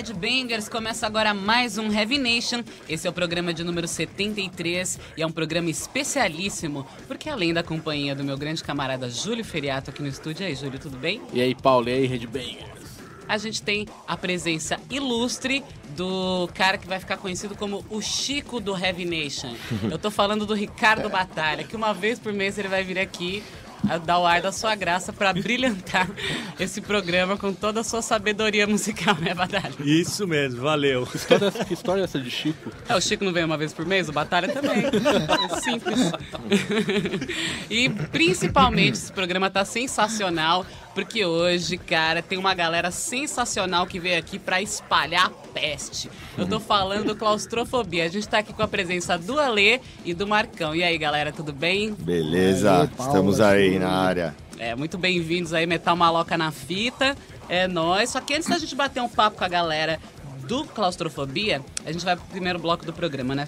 Headbangers, começa agora mais um Heavy Nation. Esse é o programa de número 73 e é um programa especialíssimo, porque além da companhia do meu grande camarada Júlio Feriato aqui no estúdio, e aí Júlio, tudo bem? E aí, Paulo, e aí, Redbangers? A gente tem a presença ilustre do cara que vai ficar conhecido como o Chico do Heavy Nation. Eu tô falando do Ricardo Batalha, que uma vez por mês ele vai vir aqui dar o ar da sua graça para brilhantar esse programa com toda a sua sabedoria musical, né, Batalha? Isso mesmo, valeu. Que história, que história é essa de Chico? É, o Chico não vem uma vez por mês, o Batalha também. É simples. e principalmente esse programa tá sensacional, porque hoje, cara, tem uma galera sensacional que veio aqui para espalhar a peste. Eu tô falando do claustrofobia. A gente tá aqui com a presença do Alê e do Marcão. E aí, galera, tudo bem? Beleza, Aí, estamos aí na área. É, muito bem-vindos aí, Metal Maloca na fita. É nóis. Só que antes da gente bater um papo com a galera do Claustrofobia, a gente vai pro primeiro bloco do programa, né?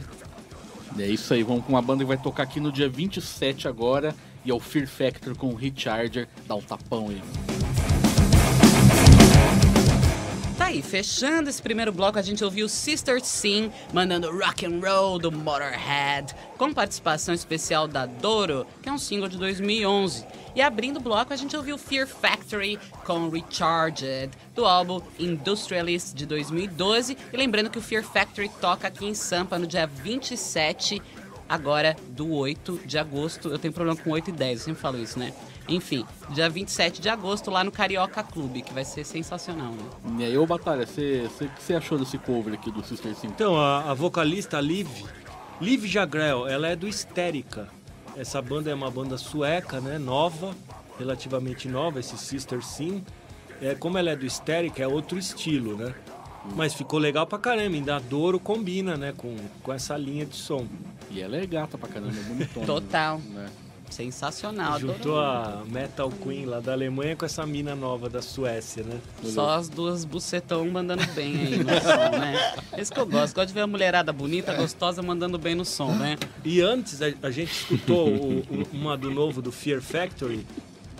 É isso aí, vamos com uma banda que vai tocar aqui no dia 27 agora, e é o Fear Factor com o Recharger. Dá um tapão aí. Tá aí, fechando esse primeiro bloco, a gente ouviu Sister Sin mandando Rock and Roll do Motorhead, com participação especial da Doro, que é um single de 2011. E abrindo o bloco, a gente ouviu Fear Factory com Recharged, do álbum Industrialist de 2012. E lembrando que o Fear Factory toca aqui em Sampa no dia 27, agora do 8 de agosto. Eu tenho problema com 8 e 10, eu sempre falo isso, né? Enfim, dia 27 de agosto lá no Carioca Clube, que vai ser sensacional, né? E aí, ô Batalha, você, você, o que você achou desse cover aqui do Sister Sin? Então, a, a vocalista Liv, Liv Jagrell, ela é do Histérica. Essa banda é uma banda sueca, né? Nova, relativamente nova, esse Sister Sin. É, como ela é do Histérica, é outro estilo, né? Mas ficou legal pra caramba, ainda a Doro combina, né? Com, com essa linha de som. E ela é gata pra caramba, é bonitona. Total. Né? Sensacional. Juntou a Metal Queen lá da Alemanha com essa mina nova da Suécia, né? Só as duas bucetão mandando bem aí no som, né? Esse que eu gosto. Gosto de ver a mulherada bonita, gostosa, mandando bem no som, né? E antes a, a gente escutou o- o- uma do novo do Fear Factory.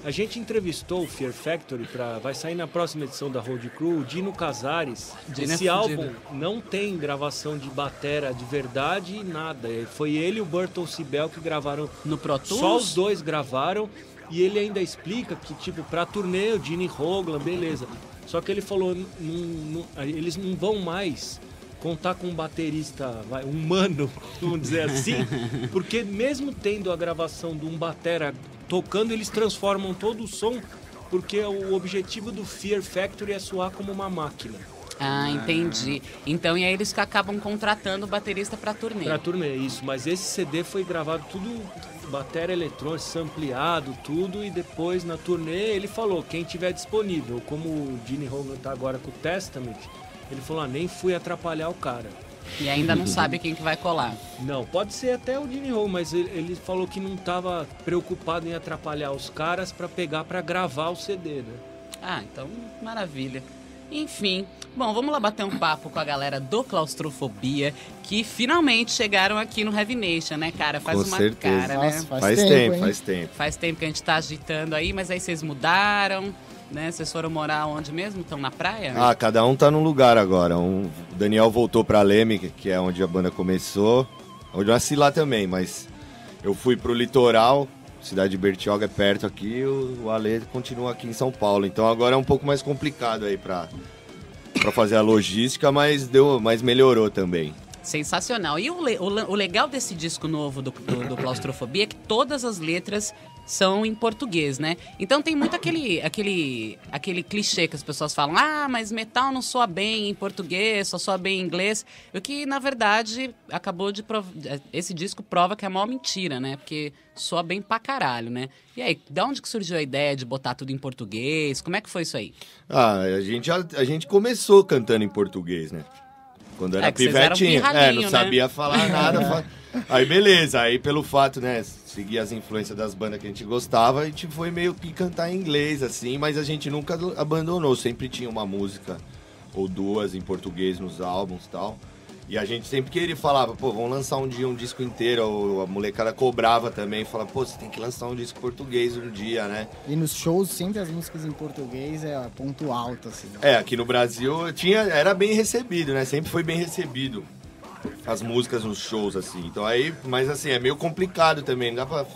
A gente entrevistou o Fear Factory para vai sair na próxima edição da Road Crew, o Dino Casares. Dino é Esse álbum fudido. não tem gravação de batera de verdade e nada. É, Foi ele e o Burton Sibel que gravaram. No Pro Tools? Só os dois gravaram e ele ainda explica que tipo pra turnê o Gene Hoglan, beleza. Só que ele falou, "Não- não- eles não vão mais contar com um baterista vai, humano, vamos dizer assim, porque mesmo tendo a gravação de um batera tocando, eles transformam todo o som, porque o objetivo do Fear Factory é soar como uma máquina. Ah, entendi. Então, e aí eles que acabam contratando o baterista pra turnê. Pra turnê, isso. Mas esse CD foi gravado tudo, bateria eletrônica, sampleado, tudo, e depois na turnê ele falou, quem tiver disponível, como o Gene Hogan tá agora com o Testament, ele falou, ah, nem fui atrapalhar o cara. E ainda não sabe quem que vai colar. Não, pode ser até o Hogan, mas ele, ele falou que não tava preocupado em atrapalhar os caras pra pegar pra gravar o CD, né? Ah, então, maravilha. Enfim, bom, vamos lá bater um papo com a galera do Claustrofobia, que finalmente chegaram aqui no Heavy Nation, né, cara? Faz Com uma certeza. cara, né? Nossa, faz, Faz, tempo, tempo, faz tempo. Faz tempo que a gente tá agitando aí, mas aí vocês mudaram, né? Vocês foram morar onde mesmo? Estão na praia? Ah, cada um tá num lugar agora. Um, o Daniel voltou pra Leme, que- é onde a banda começou. Onde eu nasci lá também, mas eu fui pro litoral, cidade de Bertioga é perto aqui, e o, o Ale continua aqui em São Paulo. Então agora é um pouco mais complicado aí pra, pra fazer a logística, mas deu, mas melhorou também. Sensacional. E o, le- o o legal desse disco novo do, do, do Claustrofobia é que todas as letras são em português, né? Então tem muito aquele, aquele, aquele clichê que as pessoas falam: ah, mas metal não soa bem em português, só soa bem em inglês. O que, na verdade, acabou de. prov- Esse disco prova que é a maior mentira, né? Porque soa bem pra caralho, né? E aí, da onde que surgiu a ideia de botar tudo em português? Como é que foi isso aí? Ah, a gente, já- a gente começou cantando em português, né? Quando era É pivetinho. É, pirralhinho, não né? sabia falar nada. Aí beleza, aí pelo fato, né, seguir as influências das bandas que a gente gostava, a gente foi meio que cantar em inglês, assim, mas a gente nunca abandonou, sempre tinha uma música ou duas em português nos álbuns e tal. E a gente sempre queria falava, pô, vamos lançar um dia um disco inteiro, ou a molecada cobrava também, falava, pô, você tem que lançar um disco português um dia, né? E nos shows, sempre as músicas em português é ponto alto, assim. É, aqui no Brasil tinha, era bem recebido, né? Sempre foi bem recebido as músicas nos shows, assim. Então aí, mas assim, é meio complicado também, não dá pra.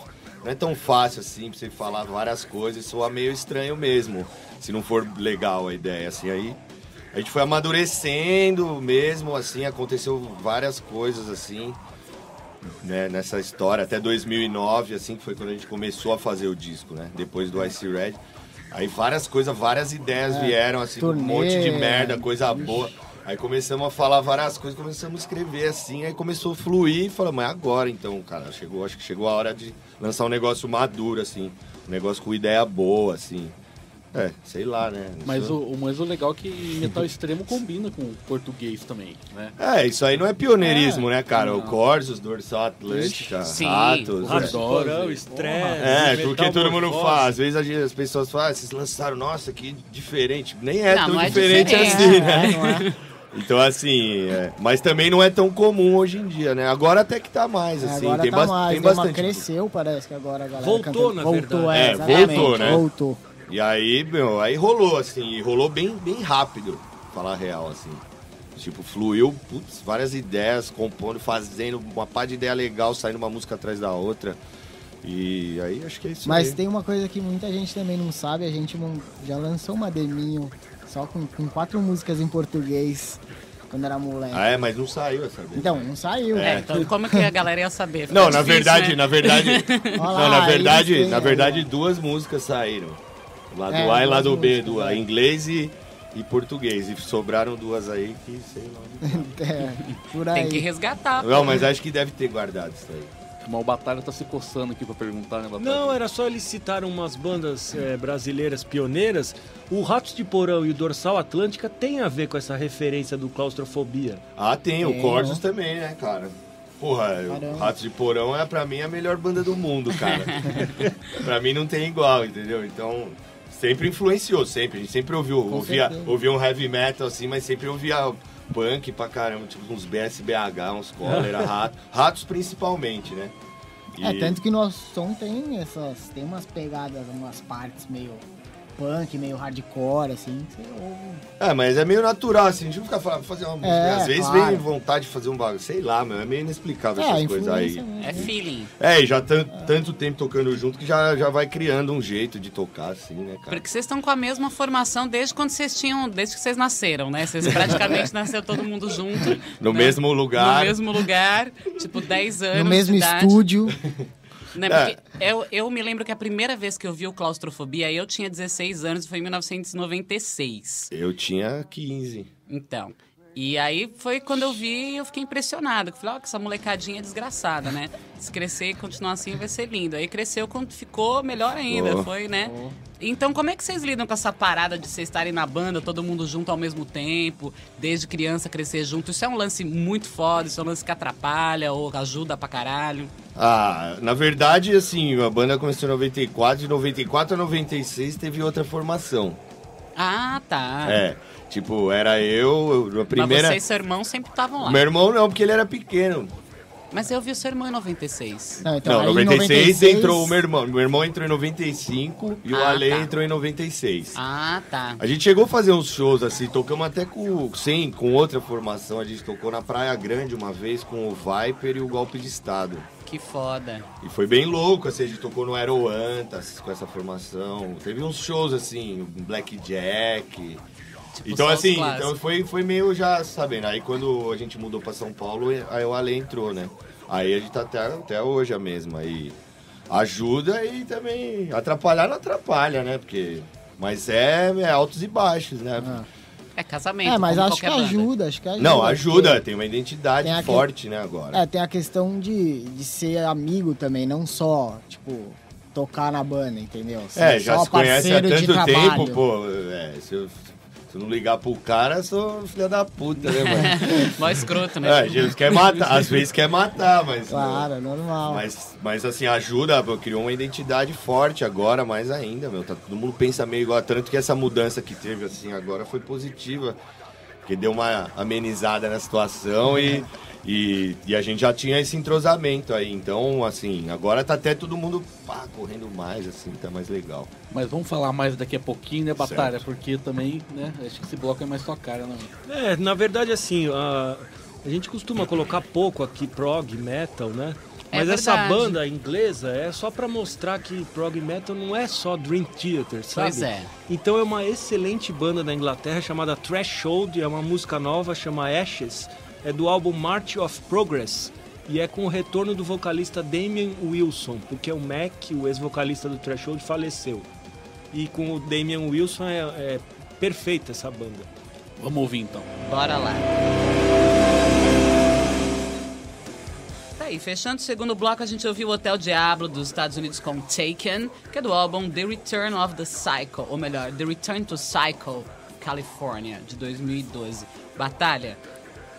Não é tão fácil assim pra você falar várias coisas, soa meio estranho mesmo, se não for legal a ideia, assim, aí. A gente foi amadurecendo mesmo, assim, aconteceu várias coisas, assim, né, nessa história, até 2009, assim, que foi quando a gente começou a fazer o disco, né, depois do Ice Red. Aí várias coisas, várias ideias vieram, assim, um turnê, monte de merda, coisa boa. Aí começamos a falar várias coisas, começamos a escrever assim, aí começou a fluir e falamos, mas agora então, cara, chegou, acho que chegou a hora de lançar um negócio maduro, assim, um negócio com ideia boa, assim. É, sei lá, né? Mas Isso- o, o- mas o legal é que metal extremo combina com português também, né? É, isso aí não é pioneirismo, É, né, cara? O não. Corsos, Dorsal Atlântica, Sim. Ratos. Ratos é. porão, estresse. É, porque todo mundo faz. Às vezes a gente- as pessoas falam, ah, vocês lançaram, nossa, que diferente. Nem é Não, tão não é diferente, diferente. assim, né? É, não é? Então, assim, é, mas também não é tão comum hoje em dia, né? Agora até que tá mais, assim. agora tem, tá bas- mais, tem uma bastante. cresceu, parece que agora a galera Voltou, canta- na voltou, verdade. é, É, voltou, né? Voltou. E aí, meu, aí rolou, assim, e rolou bem, bem rápido, pra falar a real, assim. Tipo, fluiu, putz, várias ideias, compondo, fazendo uma pá de ideia legal, saindo uma música atrás da outra. E aí acho que é isso Mas aí. tem uma coisa que muita gente também não sabe, a gente já lançou uma deminho só com, com quatro músicas em português quando era moleque. Ah, é, mas não saiu essa vez. Então, não saiu. É, então como que a galera ia saber? Fica Não, na difícil, verdade, né? na verdade, não, na verdade, na verdade duas músicas saíram. Lado É, A e lado B, do é. inglês e, e português. E sobraram duas aí que sei lá. É, por aí. Tem que resgatar. Não, mas acho que deve ter guardado isso aí. Mas o Batalha tá se coçando aqui pra perguntar, né, Batalha? Não, era só eles citaram umas bandas eh, brasileiras pioneiras. O Ratos de Porão e o Dorsal Atlântica tem a ver com essa referência do claustrofobia. Ah, tem, o Tem, Corsos ó. também, né, cara? Porra, o. Ratos de Porão é pra mim a melhor banda do mundo, cara. pra mim não tem igual, entendeu? Então, sempre influenciou, sempre. A gente sempre ouviu, Com ouvia, certeza. ouvia um heavy metal assim, mas sempre ouvia punk pra caramba, tipo uns BSBH, uns cólera, ratos, ratos principalmente, né? É, E- tanto que nosso som tem essas. Tem umas pegadas, umas partes meio punk, meio hardcore, assim. Você ouve. É, mas é meio natural, assim, a gente não fica falando, fazer uma música. É, Às vezes claro. vem vontade de fazer um bagulho, sei lá, meu, é meio inexplicável É, essas coisas aí. mesmo. É feeling. É, e já tan- tanto tempo tocando junto que já, já vai criando um jeito de tocar, assim, né, cara? Porque vocês estão com a mesma formação desde quando vocês tinham, desde que vocês nasceram, né? Vocês praticamente nasceu todo mundo junto. No né? mesmo lugar. No mesmo lugar, tipo 10 anos. No mesmo de idade. estúdio. Né? É. Porque eu, eu me lembro que a primeira vez que eu vi o Claustrofobia, eu tinha 16 anos, foi em 1996. Eu tinha 15. Então. E aí foi quando eu vi eu fiquei impressionada. Eu falei, ó, que essa molecadinha é desgraçada, né? Se crescer e continuar assim vai ser lindo. Aí cresceu quando ficou melhor ainda, Oh. foi, né? Então como é que vocês lidam com essa parada de vocês estarem na banda, todo mundo junto ao mesmo tempo, desde criança crescer junto? Isso é um lance muito foda, isso é um lance que atrapalha ou ajuda pra caralho. Ah, na verdade, assim, a banda começou em 94, de 94 a 96 teve outra formação. Ah, tá. É, tipo, era eu, eu- a primeira... Mas você e seu irmão sempre estavam lá. Meu irmão não, porque ele era pequeno. Mas eu vi o seu irmão em 96. Não, então, não, aí em 96, entrou o meu irmão. Meu irmão entrou em 95 e o Ah, Ale tá. entrou em 96. Ah, tá. A gente chegou a fazer uns shows assim, tocamos até com, sem, com outra formação. A gente tocou na Praia Grande uma vez com o Viper e o Golpe de Estado. Que foda. E foi bem louco, assim, a gente tocou no Aeroantas com essa formação. Teve uns shows assim, Blackjack. Tipo, Então assim, então foi, foi meio já sabendo. Aí quando a gente mudou pra São Paulo, aí o Ale entrou, né? Aí a gente tá até, até hoje a mesma. Aí ajuda e também atrapalhar não atrapalha, né? Porque. Mas é, é altos e baixos, né? Ah. É casamento. É, mas como acho que banda. ajuda, acho que ajuda. Não, ajuda, tem uma identidade Tem forte, né, agora. É, tem a questão de, de ser amigo também, não só, tipo, tocar na banda, entendeu? Ser É, já só se conhece há parceiro de tanto trabalho. tempo, pô. É, se, eu, se não ligar pro cara, sou filha da puta, né, mano? Mó escroto, né? É, a gente quer matar, às vezes quer matar, mas. Claro, é normal. Mas, mas assim, ajuda, pô, criou uma identidade forte agora, mais ainda, meu. Tá, todo mundo pensa meio igual, tanto que essa mudança que teve, assim, agora foi positiva. Porque deu uma amenizada na situação e, e, e a gente já tinha esse entrosamento aí. Então, assim, agora tá até todo mundo pá, correndo mais, assim, tá mais legal. Mas vamos falar mais daqui a pouquinho, né, Batalha? Certo. Porque também, né, acho que esse bloco é mais sua cara, não. É, na verdade, assim, a, a gente costuma colocar pouco aqui prog metal, né? É Mas essa verdade. banda inglesa é só pra mostrar que prog metal não é só Dream Theater, sabe? Pois é. Então é uma excelente banda da Inglaterra chamada Threshold, é uma música nova, chama Ashes, é do álbum March of Progress e é com o retorno do vocalista Damien Wilson, porque o Mac, o ex-vocalista do Threshold, faleceu. E com o Damien Wilson é, é perfeita essa banda. Vamos ouvir então. Bora lá. Aí, fechando o segundo bloco, a gente ouviu o Hotel Diablo dos Estados Unidos com Taken, que é do álbum The Return of the Cycle, ou melhor, The Return to Cycle, California, de 2012. Batalha,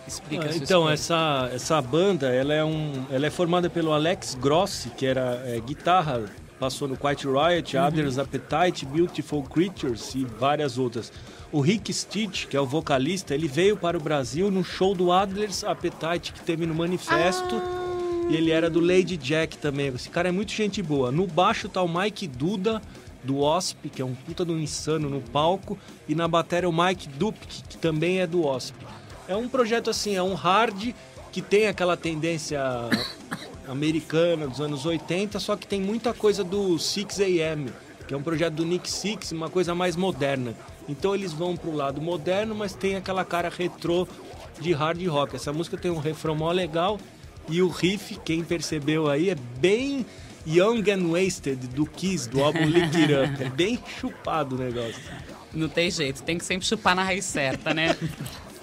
explica Ah, então, essa, essa banda ela é, um, ela é formada pelo Alex Grossi, que era é, guitarra, passou no Quiet Riot, Uhum. Adler's Appetite, Beautiful Creatures e várias outras. O Rick Stitch, que é o vocalista, ele veio para o Brasil no show do Adler's Appetite, que teve no Manifesto. Ah. E ele era do Lady Jack também. Esse cara é muito gente boa. No baixo tá o Mike Duda, do Wasp, que é um puta do insano no palco. E na bateria o Mike Dupke, que também é do Wasp. É um projeto assim, é um hard que tem aquela tendência americana dos anos 80, só que tem muita coisa do 6AM, que é um projeto do Nick Six, uma coisa mais moderna. Então eles vão pro lado moderno, mas tem aquela cara retrô de hard rock. Essa música tem um refrão mó legal e o riff, quem percebeu aí, é bem Young and Wasted do Kiss, do álbum Lick It Up. É bem chupado o negócio. Não tem jeito, tem que sempre chupar na raiz certa, né?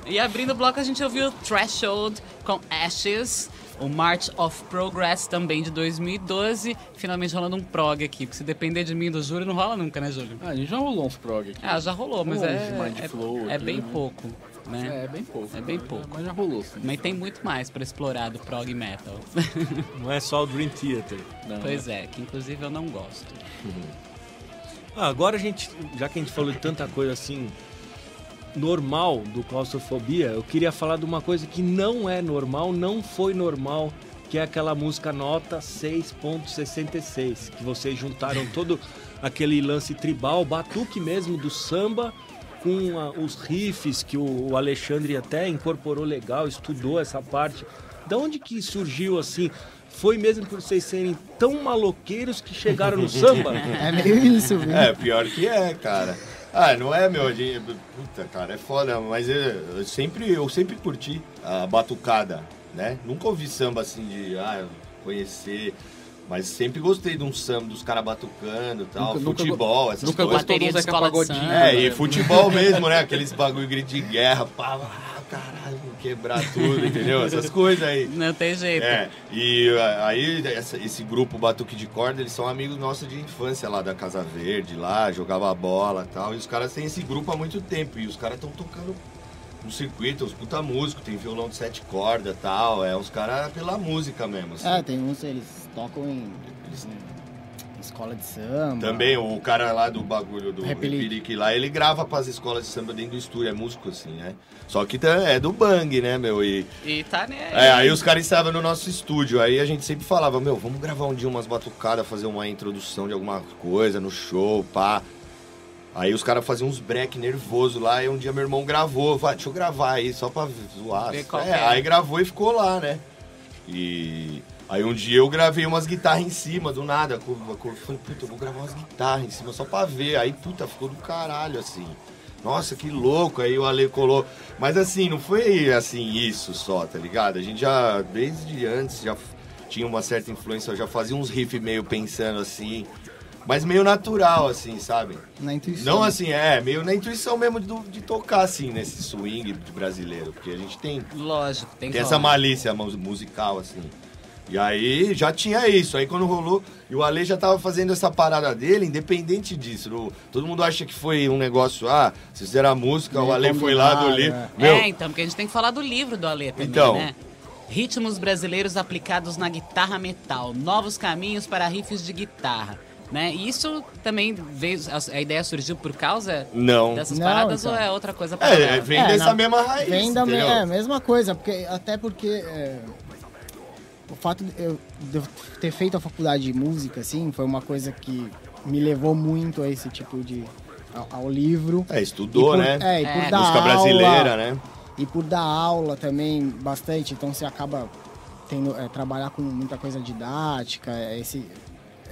e abrindo o bloco a gente ouviu Threshold com Ashes, o March of Progress também de 2012, finalmente rolando um prog aqui, porque se depender de mim do Júlio não rola nunca, né, Júlio? Ah, a gente já rolou uns prog aqui. Ah, já rolou, mas é, é, Flow é aqui, bem né? pouco, né? É, bem pouco. É bem mas- pouco. Mas já rolou, sim. Mas tem muito mais pra explorar do prog metal. Não é só o Dream Theater. Não, pois é, que inclusive eu não gosto. Ah, agora a gente, já que a gente falou de tanta coisa assim normal do claustrofobia, eu queria falar de uma coisa que não é normal, não foi normal, que é aquela música nota 6.66, que vocês juntaram todo aquele lance tribal, batuque mesmo do samba com a- os riffs que o, o Alexandre até incorporou legal, estudou essa parte. Da onde que surgiu assim? Foi mesmo por vocês serem tão maloqueiros que chegaram no samba? É meio isso, viu? É, pior que é, cara. Ah, não é, meu? Puta, cara, é foda, mas eu, eu sempre, eu sempre curti a batucada, né? Nunca ouvi samba assim de, ah, conhecer. Mas sempre gostei de um samba, dos caras batucando e tal, Nunca- nunca futebol, essas Nunca coisas. gostou Bateria do de Zeca escola de Pagodinho. samba. É, né? e futebol mesmo, né? Aqueles bagulho grito de guerra, pá, ah, caralho, quebrar tudo, entendeu? Essas coisas aí. Não tem jeito. É, e ah, aí essa- esse grupo Batuque de Corda, eles são amigos nossos de infância lá da Casa Verde, lá, jogava bola e tal. E os caras têm esse grupo há muito tempo. E os caras estão tocando no circuito, os puta músicos, tem violão de sete cordas e tal. É, os caras pela música mesmo. assim. É, tem uns, eles tocam em, em escola de samba. Também o cara lá do bagulho do Repelique. Lá, ele grava pras escolas de samba dentro do estúdio, é músico assim, né? Só que tá- é do bang, né, meu? E, E tá, né? É, aí os caras estavam no nosso estúdio, aí a gente sempre falava, meu, vamos gravar um dia umas batucadas, fazer uma introdução de alguma coisa no show, pá. Aí os caras faziam uns break nervoso lá, e um dia meu irmão gravou, falei, deixa eu gravar aí, só pra zoar. É, é. aí gravou e ficou lá, né? E aí um dia eu gravei umas guitarras em cima, do nada. com- Falei, puta, eu vou gravar umas guitarras em cima só pra ver. Aí, puta, ficou do caralho, assim. Nossa, que louco. Aí o Ale colou. Mas assim, não foi assim isso só, tá ligado? A gente já, desde antes, já tinha uma certa influência, eu já fazia uns riffs meio pensando assim. Mas meio natural, assim, sabe? Na intuição. Não assim, é, meio na intuição mesmo de, de tocar, assim, nesse swing brasileiro. Porque a gente tem Lógico, tem, tem essa malícia mu- musical, assim. E aí já tinha isso. Aí quando rolou, e o Ale já tava fazendo essa parada dele, independente disso. No- todo mundo acha que foi um negócio, ah, vocês fizeram a música, o Meio Ale foi lá do livro. é. Meu, É, então, porque a gente tem que falar do livro do Alê também, Então. né? Ritmos brasileiros aplicados na guitarra metal, novos caminhos para riffs de guitarra, né? E isso também veio, a, ideia surgiu por causa não. dessas Não, paradas então. ou é outra coisa É, paralela? vem É, dessa na- mesma raiz. Vem da me- é, mesma coisa, porque, até porque é, o fato de eu, ter feito a faculdade de música, assim, foi uma coisa que me levou muito a esse tipo de. ao, ao livro. É, estudou, E por- né? É, e por É. dar Música aula, brasileira, né? E por dar aula também bastante, então você acaba tendo é, trabalhar com muita coisa didática, esse,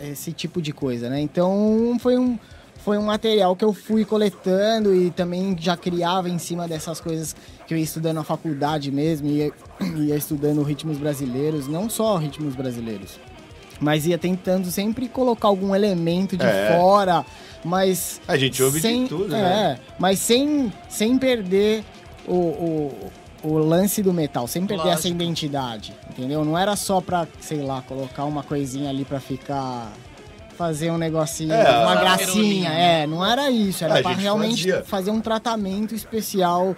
esse tipo de coisa, né? Então foi um, foi um material que eu fui coletando e também já criava em cima dessas coisas que eu ia estudando na faculdade mesmo, ia, ia estudando ritmos brasileiros, não só ritmos brasileiros. Mas ia tentando sempre colocar algum elemento de É. fora, mas A gente ouve sem, de tudo, é, né? mas sem, sem perder o, o, o lance do metal, sem perder essa Lógico. identidade, entendeu? Não era só pra, sei lá, colocar uma coisinha ali pra ficar. Fazer um negocinho, É, uma gracinha, é, não era isso, era A pra gente realmente fazia. fazer um tratamento especial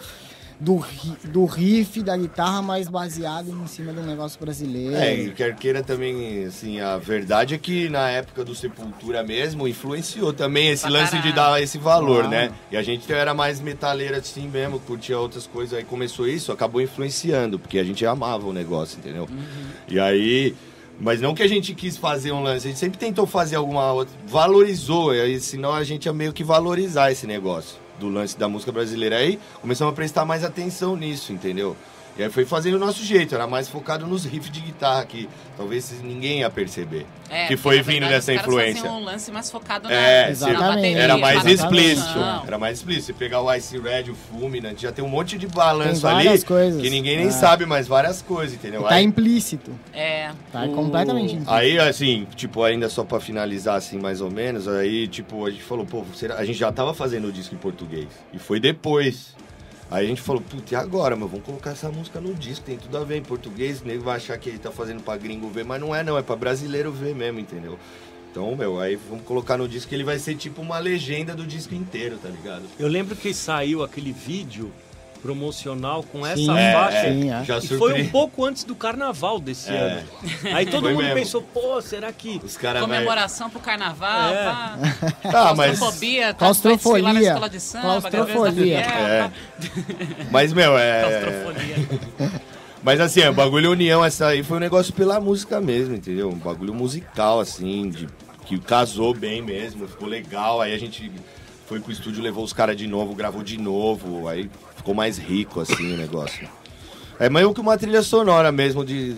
do, do riff da guitarra, mas baseado em cima de um negócio brasileiro. É, e quer queira também, assim, a verdade é que na época do Sepultura mesmo, influenciou também esse Pra lance de dar esse valor, Claro. né? E a gente era mais metaleiro assim mesmo, curtia outras coisas, aí começou isso, acabou influenciando, porque a gente amava o negócio, entendeu? E aí... Mas não que a gente quis fazer um lance, a gente sempre tentou fazer alguma outra... Valorizou, aí, senão a gente ia meio que valorizar esse negócio do lance da música brasileira. Aí começamos a prestar mais atenção nisso, entendeu? E aí foi fazendo o nosso jeito, era mais focado nos riffs de guitarra, que talvez ninguém ia perceber. É, que foi vindo dessa influência. faziam um lance mais focado na, É, na Exatamente. bateria, Era mais Exatamente. explícito. Não. Era mais explícito. Você pegar o Ice Red, o Fulminant, já tem um monte de balanço Tem ali várias coisas. que ninguém nem É. sabe, mas várias coisas, entendeu? Tá Aí- implícito. É, Tá O- completamente implícito. Aí, assim, tipo, ainda só pra finalizar, assim, mais ou menos, aí, tipo, a gente falou, pô, será... a gente já tava fazendo o disco em português. E foi depois. Aí a gente falou, puta, e agora, meu? Vamos colocar essa música no disco, tem tudo a ver em português, o nego vai achar que ele tá fazendo pra gringo ver, mas não é não, é pra brasileiro ver mesmo, entendeu? Então, meu, aí vamos colocar no disco que ele vai ser tipo uma legenda do disco inteiro, tá ligado? Eu lembro que saiu aquele vídeo promocional com essa Sim, faixa. sim, é. Já E foi um pouco antes do carnaval desse É. ano. Aí todo Foi mundo mesmo. pensou, pô, será que. Os caras vai... comemoração pro carnaval, É. pá, Ah, mas... claustrofobia, tá, Claustrofolia. vai desfilar na escola de samba, Claustrofolia. É. Fiel, Mas, meu, é... claustrofolia. Mas assim, o bagulho união essa aí foi um negócio pela música mesmo, entendeu? Um bagulho musical, assim, de, que casou bem mesmo, ficou legal. Aí a gente foi pro estúdio, levou os caras de novo, gravou de novo, aí ficou mais rico, assim, o negócio. É meio que uma trilha sonora mesmo de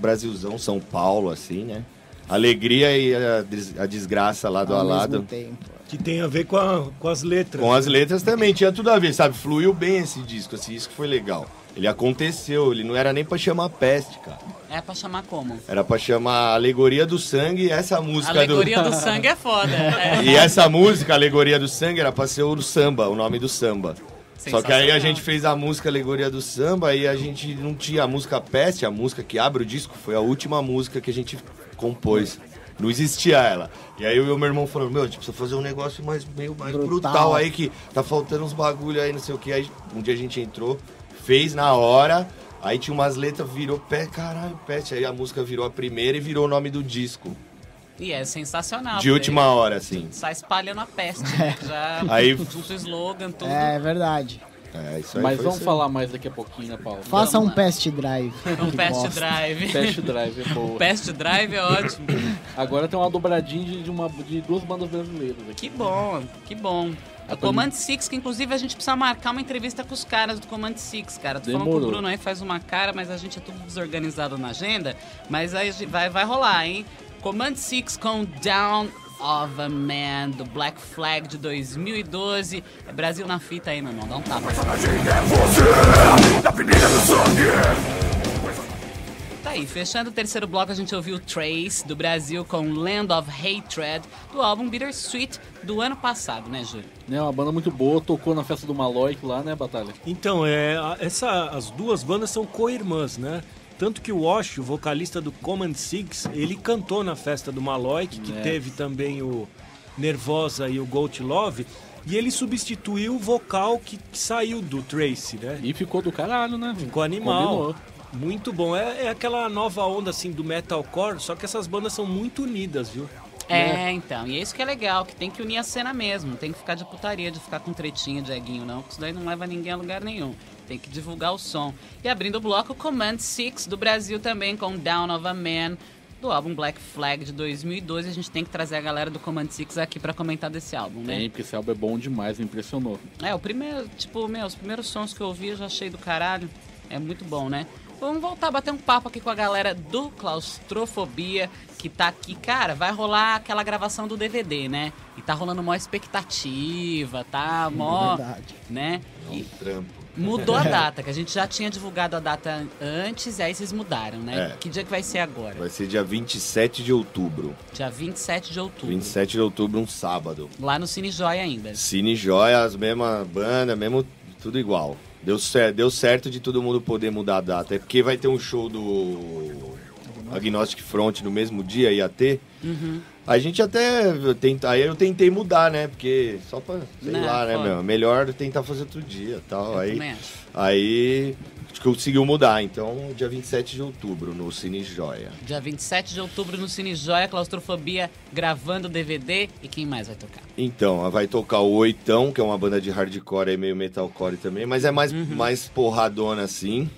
Brasilzão, São Paulo, assim, né? Alegria e a, des- a desgraça lado a ao mesmo lado. tempo. Que tem a ver com, a- com as letras. Com as letras também, tinha tudo a ver, sabe? Fluiu bem esse disco, assim, isso que foi legal. Ele aconteceu, ele não era nem pra chamar peste, cara. É pra chamar como? Era pra chamar Alegoria do Sangue e essa música Alegoria do... do sangue é foda. É. E essa música, Alegoria do Sangue, era pra ser o samba, o nome do samba. Só que aí a gente fez a música Alegoria do Samba e a gente não tinha a música Peste, a música que abre o disco, foi a última música que a gente compôs. Não existia ela. E aí o meu irmão falou, meu, a gente precisa fazer um negócio mais, meio mais brutal. Brutal. aí, que tá faltando uns bagulho aí, não sei o que. Aí um dia a gente entrou, fez na hora, aí tinha umas letras, virou pé, caralho, peste. Aí a música virou a primeira e virou o nome do disco. E é sensacional. De última hora, assim. Sai espalhando a peste. né? Já Aí- junto o slogan, tudo. É verdade. É, isso aí Mas vamos aí. falar mais daqui a pouquinho, né, Paulo? Faça um pest drive. Um pest drive. Test Drive é boa. Pest drive é ótimo. Agora tem uma dobradinha de, de uma, de duas bandas brasileiras aqui. Que bom, que bom. A O Command Six, que inclusive a gente precisa marcar uma entrevista com os caras do Command Six, cara. Tô falando com o Demorou. Bruno aí, faz uma cara, mas a gente é tudo desorganizado na agenda. Mas aí a vai, vai rolar, hein? Command Six com Down of a Man, do Black Flag de 2012. É Brasil na fita aí, meu irmão. Dá um tapa. Tá aí, fechando o terceiro bloco, a gente ouviu Trace, do Brasil, com Land of Hatred, do álbum Bittersweet, do ano passado, né, Júlio? Né, uma banda muito boa, tocou na festa do Maloic lá, né, Batalha? Então, é, essa, as duas bandas são co-irmãs, né? Tanto que o Wash, o vocalista do Command Six, ele cantou na festa do Maloik, que É. teve também o Nervosa e o Gold Love. E ele substituiu o vocal que, que saiu do Tracy, né? E ficou do caralho, né? Ficou animal. Combinou. Muito bom. É, é aquela nova onda assim do metalcore, só que essas bandas são muito unidas, viu? É, então. E é isso que é legal, que tem que unir a cena mesmo. Não tem que ficar de putaria, de ficar com tretinha de eguinho, não. Porque isso daí não leva ninguém a lugar nenhum. Tem que divulgar o som. E abrindo o bloco, Command Six do Brasil também, com Down of a Man, do álbum Black Flag de 2012. A gente tem que trazer a galera do Command Six aqui pra comentar desse álbum, né? Tem, porque esse álbum é bom demais, me impressionou. É, o primeiro, tipo, meu, os primeiros sons que eu ouvi eu já achei do caralho. É muito bom, né? Vamos voltar a bater um papo aqui com a galera do Claustrofobia, que tá aqui. Cara, vai rolar aquela gravação do DVD, né? E tá rolando mó expectativa, tá mó. Verdade. né? É um trampo. mudou a data, que a gente já tinha divulgado a data antes, e aí vocês mudaram, né? É. Que dia que vai ser agora? Vai ser dia 27 de outubro. Dia 27 de outubro. 27 de outubro, um sábado. Lá no Cine Joia ainda. Cine Joia, as mesmas bandas, mesmo tudo igual. Deu certo, deu certo de todo mundo poder mudar a data. É porque vai ter um show do Agnostic Front no mesmo dia, ia ter. Uhum. A gente até tenta, aí eu tentei mudar, né? Porque só pra, sei Não, lá, né, foda. meu? Melhor tentar fazer outro dia, tal. Eu Aí aí conseguiu mudar. Então, dia 27 de outubro no Cine Joia. Dia 27 de outubro no Cine Joia, Claustrofobia gravando DVD. E quem mais vai tocar? Então, vai tocar o Oitão, que é uma banda de hardcore e meio metalcore também, mas é mais, Uhum. mais porradona assim.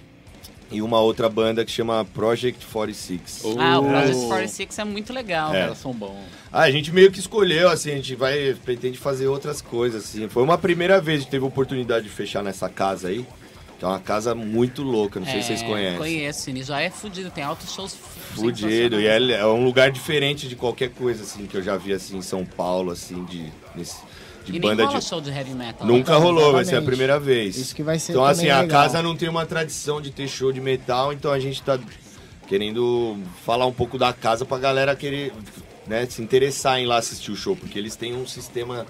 E uma outra banda que chama Project 46. Ah, o Oh. Project 46 é muito legal. É. caras são bons. Ah, a gente meio que escolheu, assim, a gente vai, pretende fazer outras coisas, assim. Foi uma primeira vez que teve a oportunidade de fechar nessa casa aí. Que é uma casa muito louca, não sei se vocês conhecem. Conheço, Cine Joia é fudido, tem altos shows Fudido, e é, é um lugar diferente de qualquer coisa, assim, que eu já vi, assim, em São Paulo, assim, de, nesse, de E nem banda rola de... show de heavy metal. Nunca É, rolou, vai ser a primeira vez. Isso que vai ser Então, assim, também a legal. casa não tem uma tradição de ter show de metal, então a gente tá querendo falar um pouco da casa pra galera querer, né, se interessar em ir lá assistir o show, porque eles têm um sistema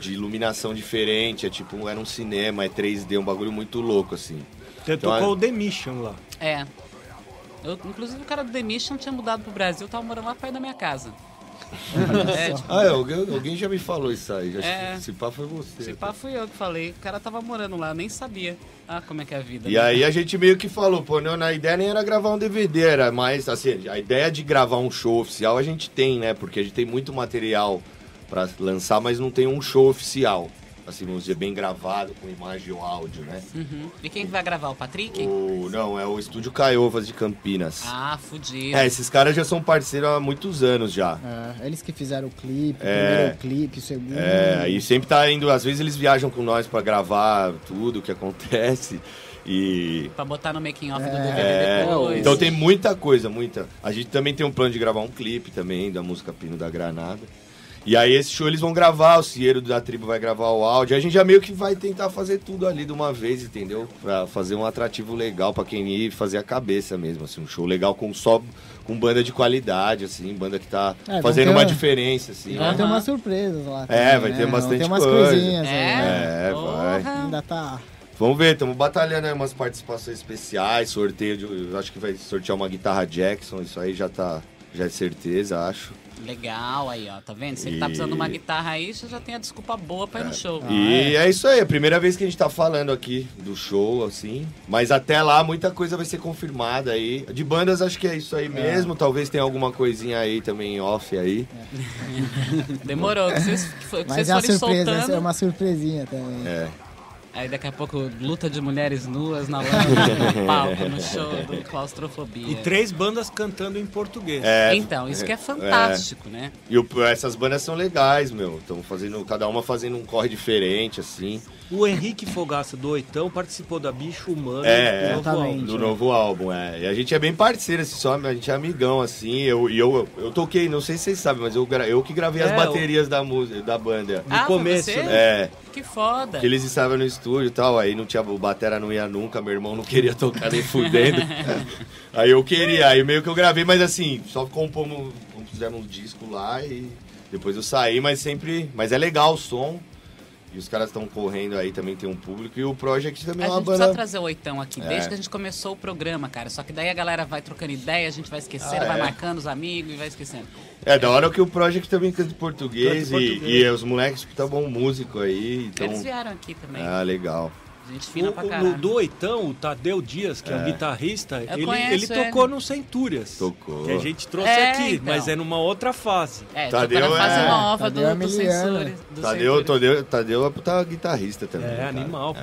de iluminação diferente, é tipo, era um cinema, é 3D, um bagulho muito louco, assim. Você Então, tocou é- o The Mission lá. É. Eu, inclusive o cara do The Mission tinha mudado pro Brasil, tava morando lá perto da minha casa. É, tipo, Ah, é, alguém, alguém já me falou isso aí, É. se pá foi você. se pá fui eu que falei. O cara tava morando lá, eu nem sabia. Ah, como é que é a vida. E né? aí a gente meio que falou, pô, não, a ideia nem era gravar um DVD, era mais, assim, a ideia de gravar um show oficial a gente tem, né? Porque a gente tem muito material pra lançar, mas não tem um show oficial. Assim, vamos dizer, bem gravado, com imagem ou áudio, né? Uhum. E quem que vai gravar? O Patrick? O, não, é o Estúdio Caiovas de Campinas. Ah, fudido. É, esses caras já são parceiros há muitos anos já. É, eles que fizeram o clipe, o É. primeiro clipe, o segundo. É, aí sempre tá indo, às vezes eles viajam com nós pra gravar tudo o que acontece. E Pra botar no making off do É. DVD É, depois. então tem muita coisa, muita. A gente também tem um plano de gravar um clipe também da música Pino da Granada. E aí esse show eles vão gravar, o Cieiro da tribo vai gravar o áudio. A gente já meio que vai tentar fazer tudo ali de uma vez, entendeu? Pra fazer um atrativo legal pra quem ir fazer a cabeça mesmo, assim, um show legal com só com banda de qualidade, assim, banda que tá É, fazendo ter uma diferença, assim. Vai né? ter umas surpresas lá. É, também, vai ter né? bastante Tem umas coisa. coisinhas aí, É? né? É, vai. Ainda tá. Vamos ver, estamos batalhando aí umas participações especiais, sorteio de. eu Acho que vai sortear uma guitarra Jackson, isso aí já tá. Já é certeza, acho. Legal aí, ó. Tá vendo? Você que tá precisando de uma guitarra aí, você já tem a desculpa boa pra ir no show. e é. isso aí, é a primeira vez que a gente tá falando aqui do show, assim. Mas até lá muita coisa vai ser confirmada aí. De bandas acho que é isso aí mesmo. Talvez tenha alguma coisinha aí também off aí. Demorou, que vocês, que Mas vocês é uma forem surpresa, soltando. é uma surpresinha também. É. Aí daqui a pouco, luta de mulheres nuas na lama, no palco, no show do Claustrofobia. E três bandas cantando em português. É, Então, isso que é fantástico, né? E o- essas bandas são legais, meu. Estão fazendo. Cada uma fazendo um corre diferente, assim. O Henrique Fogaça do Oitão participou da Bicho Humano É, do novo álbum. Do novo álbum, é. E a gente é bem parceiro, assim, só, a gente é amigão, assim. Eu, e eu, eu toquei, não sei se vocês sabem, mas eu, eu que gravei as É, baterias da música, da banda. No ah, foi começo, você? né? É, Que foda. que eles estavam no estúdio e tal, aí não tinha, o batera não ia nunca, meu irmão não queria tocar nem fudendo. aí eu queria, aí meio que eu gravei, mas assim, só compomos, compusemos um disco lá e depois eu saí, mas sempre, mas é legal o som. E os caras estão correndo aí, também tem um público. E o Project também A é uma gente precisa banda. trazer o oitão aqui, É. desde que a gente começou o programa, cara. Só que daí a galera vai trocando ideia, a gente vai esquecendo, Ah, vai é? marcando os amigos e vai esquecendo. É, da hora que o Project também canta em português, Canta em e- português. E, os moleques tá bom músico aí. Então... Eles vieram aqui também. Ah, legal. Gente fina O, pra caralho. do Oitão, o Tadeu Dias, que é, um guitarrista, Eu ele, conheço ele tocou ele. no Centúrias. Tocou. Que a gente trouxe É, aqui, então. mas é numa outra fase. É, Tadeu tipo, na fase é- nova Tadeu do, é do. Censure. do Tadeu, Censure. Tadeu, Tadeu é puta guitarrista também. É, cara. animal, pô.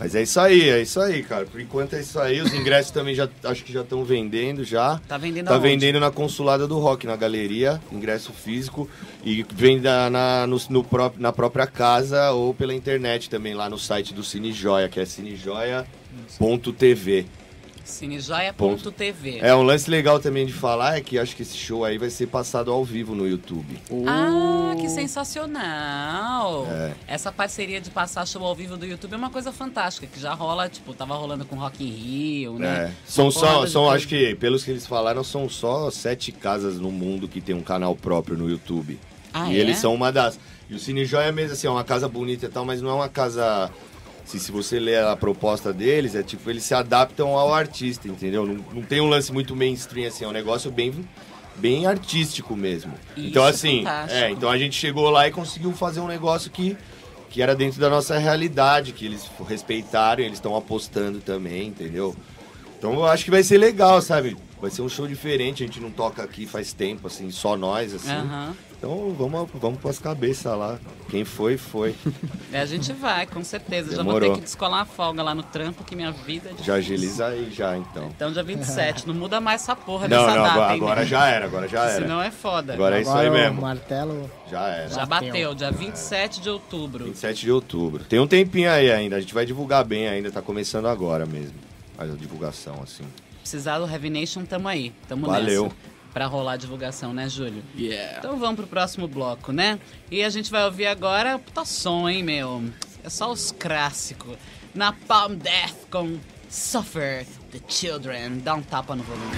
Mas é isso aí, é isso aí, cara. Por enquanto é isso aí. Os ingressos também já acho que já estão vendendo já. Tá vendendo Tá aonde? vendendo na Consulada do Rock, na galeria, ingresso físico. E vende na, no, no na própria casa ou pela internet também, lá no site do Cine Joia, que é cinejoia.tv. Cinejoia.tv. É, um lance legal também de falar é que acho que esse show aí vai ser passado ao vivo no YouTube. Ah, que sensacional! É. Essa parceria de passar show ao vivo do YouTube é uma coisa fantástica, que já rola, tipo, tava rolando com Rock in Rio, né? É. São só, de são, acho que, pelos que eles falaram, são só sete casas no mundo que tem um canal próprio no YouTube. Ah, e é? eles são uma das. E o Cine Joia é mesmo assim, é uma casa bonita e tal, mas não é uma casa. Se, se você ler a proposta deles, é tipo, eles se adaptam ao artista, entendeu? Não, não tem um lance muito mainstream, assim, é um negócio bem, bem artístico mesmo. Isso então, assim, fantástico. é, então a gente chegou lá e conseguiu fazer um negócio que, que era dentro da nossa realidade, que eles respeitaram, eles estão apostando também, entendeu? Então eu acho que vai ser legal, sabe? Vai ser um show diferente, a gente não toca aqui faz tempo, assim, só nós, assim. Aham. Então vamos, vamos pras cabeças lá. Quem foi, foi. É, a gente vai, com certeza. Já vou Demorou. ter que descolar a folga lá no trampo, que minha vida é Já agiliza aí já, então. Então, dia 27. Não muda mais essa porra Não, dessa não, data, agora, hein, agora né? já era, agora já era. Senão é foda. Agora é isso Agora aí o mesmo. martelo. Já era. Já Bateu. dia 27 de outubro. 27 de outubro. Tem um tempinho aí ainda, a gente vai divulgar bem ainda, tá começando agora mesmo. A divulgação, assim. Precisar do Heavy Nation, tamo aí. Tamo Valeu. nessa. Pra rolar a divulgação, né, Júlio? Yeah. Então vamos pro próximo bloco, né? E a gente vai ouvir agora puta som, hein, meu? É só os clássicos. Napalm Death com Suffer the Children. Dá um tapa no volume.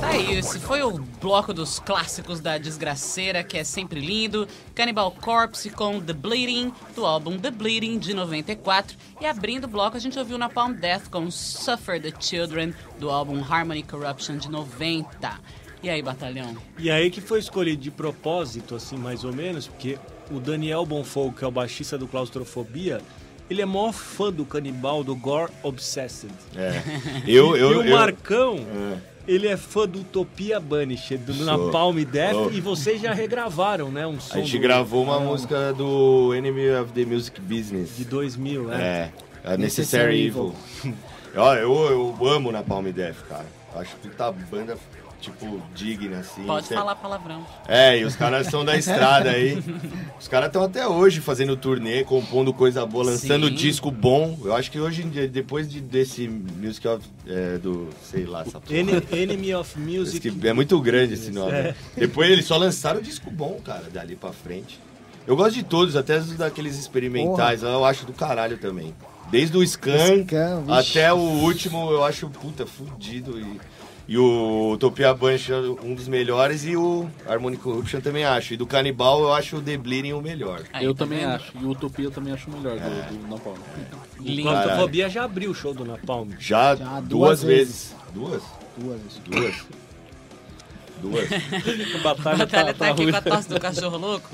Tá aí, esse foi o bloco dos clássicos da desgraceira, que é sempre lindo. Cannibal Corpse com The Bleeding, do álbum The Bleeding, de 94. E abrindo o bloco, a gente ouviu Napalm Death com Suffer the Children, do álbum Harmony Corruption, de 90. E aí, batalhão? E aí que foi escolhido de propósito, assim, mais ou menos, porque o Daniel Bonfogo, que é o baixista do Claustrofobia, ele é maior fã do canibal, do Gore Obsessed. É. Eu, eu, e o eu- Marcão, É. ele é fã do Utopia Banished, do Sou. Napalm Death, Oh. e vocês já regravaram, né, um som A gente do- gravou uma música do Enemy of the Music Business. de 2000, né? É, a Necessary Necessary Evil. Ó, eu, eu amo na Palm Death, cara. Acho puta banda, tipo, digna, assim. Pode falar palavrão. É, e os caras são da estrada aí. Os caras estão até hoje fazendo turnê, compondo coisa boa, lançando Sim. disco bom. Eu acho que hoje em dia, depois de, desse Music of, é, do, sei lá, essa porra. Ene- Enemy of Music. que é muito grande esse nome. É. Depois eles só lançaram disco bom, cara, dali pra frente. Eu gosto de todos, até os daqueles experimentais, eu acho do caralho também. Desde o Scan, Scan, até o último, eu acho, puta, fudido. E, e o Utopia Bunch é um dos melhores e o Harmonic Corruption também acho. E do Canibal eu acho o The Bleeding o melhor. Aí, eu tá também vendo? acho. E o Utopia eu também acho o melhor É. do, do Napalm. Lindo. Claustrofobia já abriu o show do Napalm. Já, Já duas, duas vezes. Duas? Duas vezes. Duas. Duas. A batalha, Batalha tá, tá tá aqui ruim. com a tosse do cachorro louco.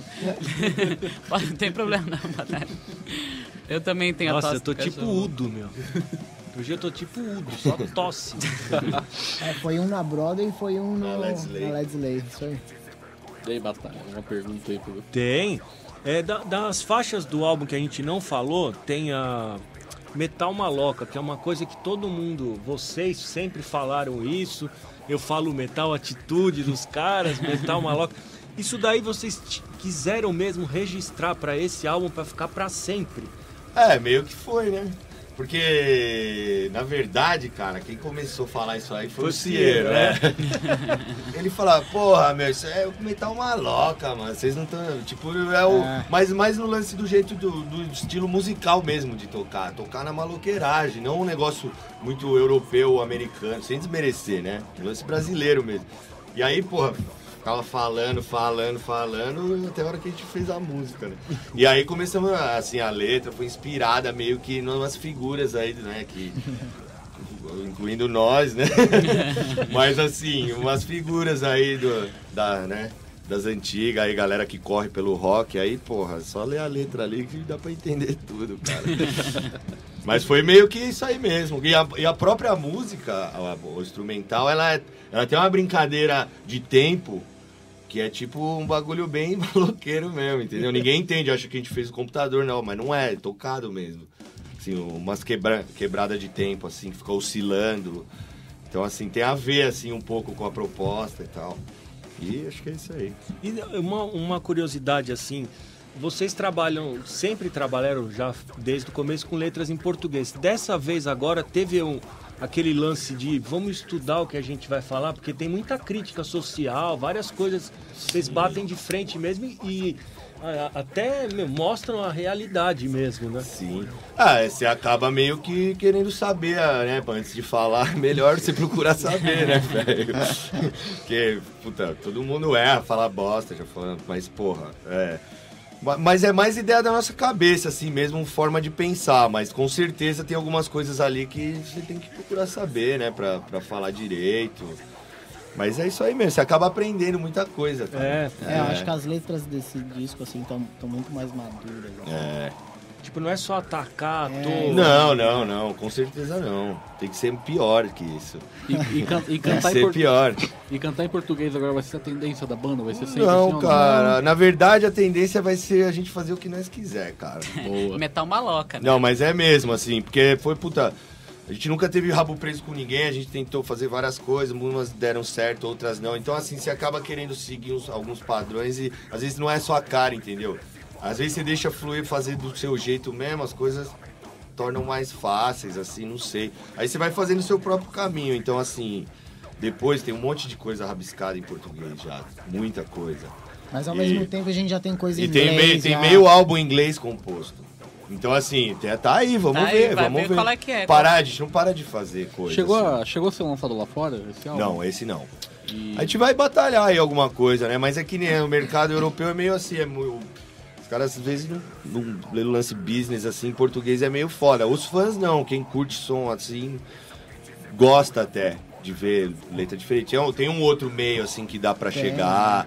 Não tem problema não, Batalha. Eu também tenho a Nossa, tosse eu tô do tipo cachorro. Udo, meu. Hoje eu tô tipo Udo, só tosse. É, foi um na Broadway e foi um Na no, na Led Slay. Isso aí. E aí, batalha, uma pergunta aí pro. Tem. É, da- das faixas do álbum que a gente não falou, tem a Metal Maloca, que é uma coisa que todo mundo, vocês sempre falaram isso. Eu falo Metal Atitude dos caras, Metal Maloca. Isso daí vocês quiseram mesmo registrar pra esse álbum pra ficar pra sempre. É, meio que foi, né? Porque, na verdade, cara, quem começou a falar isso aí foi, Foi o Cieiro, o né? Ele falava, porra, meu, isso é metal maloca, mano. Vocês não estão. Tipo, é o. É. Mas mais no lance do jeito do, do estilo musical mesmo de tocar. Tocar na maloqueiragem, não um negócio muito europeu, americano, sem desmerecer, né? Um lance brasileiro mesmo. E aí, porra, Ficava falando, falando, falando, até a hora que a gente fez a música, né? E aí começamos, assim, a letra foi inspirada meio que em umas figuras aí, né? Que, incluindo nós, né? Mas assim, umas figuras aí do, da, né? Das antigas, aí galera que corre pelo rock, aí, porra, só ler a letra ali que dá pra entender tudo, cara. Mas foi meio que isso aí mesmo. E a, e a própria música, a- o instrumental, ela, é- ela tem uma brincadeira de tempo que é tipo um bagulho bem maloqueiro mesmo, entendeu? Ninguém entende, acha que a gente fez o computador, não, mas não é, é tocado mesmo. Assim, umas quebra, quebrada de tempo, assim, que fica oscilando. Então, assim, tem a ver, assim, um pouco com a proposta e tal. E acho que é isso aí. E uma, uma curiosidade assim, vocês trabalham, sempre trabalharam já desde o começo com letras em português. Dessa vez agora teve um, aquele lance de vamos estudar o que a gente vai falar, porque tem muita crítica social, várias coisas, vocês batem de frente mesmo e até meu, mostram a realidade mesmo, né? Sim. Ah, você acaba meio que querendo saber, né? Antes de falar, melhor você procurar saber, né, velho? Porque, puta, todo mundo erra, fala bosta, já falando, mas porra, é. Ma- Mas é mais ideia da nossa cabeça, assim mesmo, forma de pensar. Mas com certeza tem algumas coisas ali que você tem que procurar saber, né? Pra, pra falar direito. Mas é isso aí mesmo, você acaba aprendendo muita coisa, cara. É, É, eu acho que as letras desse disco, assim, estão muito mais maduras. né? É. tipo, não é só atacar à É. toa. Não, não, não, com certeza não. Tem que ser pior que isso. E, e can- e Tem que cantar em ser pior. e cantar em português agora vai ser a tendência da banda? Vai ser sempre assim Não, ou cara. Na verdade, a tendência vai ser a gente fazer o que nós quiser, cara. Boa. Metal maloca, né? Não, mas é mesmo, assim, porque foi, puta. A gente nunca teve rabo preso com ninguém, a gente tentou fazer várias coisas, umas deram certo, outras não. Então, assim, você acaba querendo seguir uns- alguns padrões e às vezes não é só a cara, entendeu? Às vezes você deixa fluir, fazer do seu jeito mesmo, as coisas tornam mais fáceis, assim, não sei. Aí você vai fazendo o seu próprio caminho. Então, assim, depois tem um monte de coisa rabiscada em português já, muita coisa. Mas ao E- mesmo tempo a gente já tem coisa em E tem, inglês. meio, tem meio álbum em inglês composto. Então, assim, tá- aí, vamos Tá aí, ver, vamos ver ver. qual é que é. Parar, a gente não para de fazer coisa. Chegou assim. a, chegou a ser lançado lá fora esse álbum? Não, esse não. E- A gente vai batalhar aí alguma coisa, né? Mas é que nem o mercado europeu é meio assim, é muito... Os caras às vezes pelo lance business assim, português é meio foda. Os fãs não, quem curte som assim, gosta até de ver letra diferente. É Tem um outro meio assim que dá pra Tem. chegar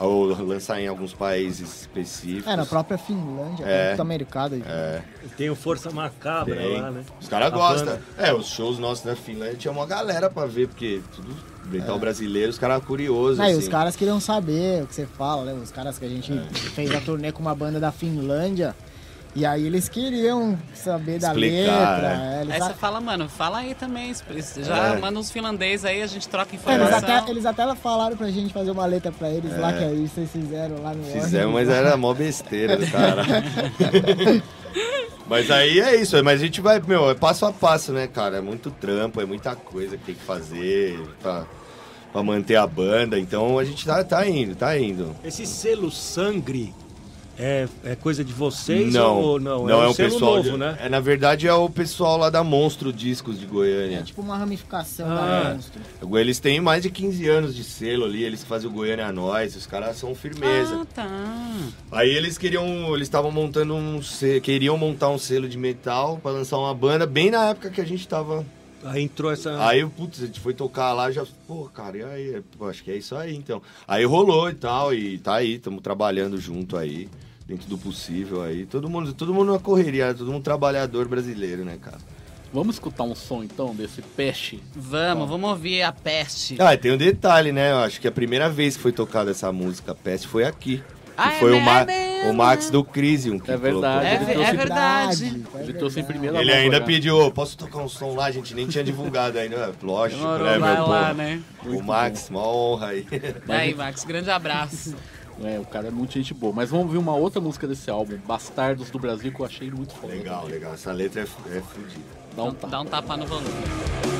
ou lançar em alguns países específicos. É, na própria Finlândia, É. muito americano. É. Tem o Força Macabra Tem. lá, né? Os caras gostam. É, os shows nossos na Finlândia tinha uma galera pra ver, porque tudo metal É. brasileiro, os caras curiosos. Não, e assim. os caras queriam saber o que você fala, né? Os caras que a gente É. fez a turnê com uma banda da Finlândia. E aí eles queriam saber da Explicar, letra. né? é, eles, Aí a- você fala, mano, fala aí também. Já É. manda uns finlandês aí, a gente troca É, eles, informação. até, eles até falaram pra gente fazer uma letra pra eles lá, que aí vocês fizeram lá no Fizemos, ônibus. mas era mó besteira cara. mas aí é isso, mas a gente vai, meu, é passo a passo, né, cara? É muito trampo, é muita coisa que tem que fazer pra, pra manter a banda. Então a gente tá, tá indo, tá indo. Esse selo Sangre é, é coisa de vocês não, ou não? não é, um o selo pessoal. novo, de- né? É, na verdade é o pessoal lá da Monstro Discos de É Goiânia. tipo uma ramificação Ah. da Monstro. Eles têm mais de 15 anos de selo ali, eles fazem o Goiânia a nós, os caras são firmeza. Ah, tá. Aí eles queriam, eles estavam montando um, queriam montar um selo de metal pra lançar uma banda bem na época que a gente tava. Aí entrou essa. Aí, putz, a gente foi tocar lá já, pô, cara, e aí, Pô, acho que é isso aí, então. Aí rolou e tal e tá aí, estamos trabalhando junto aí, dentro do possível aí. Todo mundo, todo mundo na correria, todo mundo trabalhador brasileiro, né, cara? Vamos escutar um som então desse Peste? Vamos, vamos ouvir a peste. Ah, e tem um detalhe, né? Eu acho que a primeira vez que foi tocada essa música Peste foi aqui. Ah, que é foi o, Ma- é o Max né? do Crisium que É verdade, É, ele ve- trouxe- é verdade. Ele trouxe em primeira Ele ainda cá. pediu, "Ô, posso tocar um som lá? A gente nem tinha divulgado ainda. Lógico, Demorou, né, meu lá, povo? né? O Max, uma honra aí. Aí, Max, grande abraço. É, o cara é muito gente boa. Mas vamos ouvir uma outra música desse álbum, Bastardos do Brasil, que eu achei muito foda. legal, legal. Essa letra é, é fodida. Dá um Dá tapa. um tapa no volume.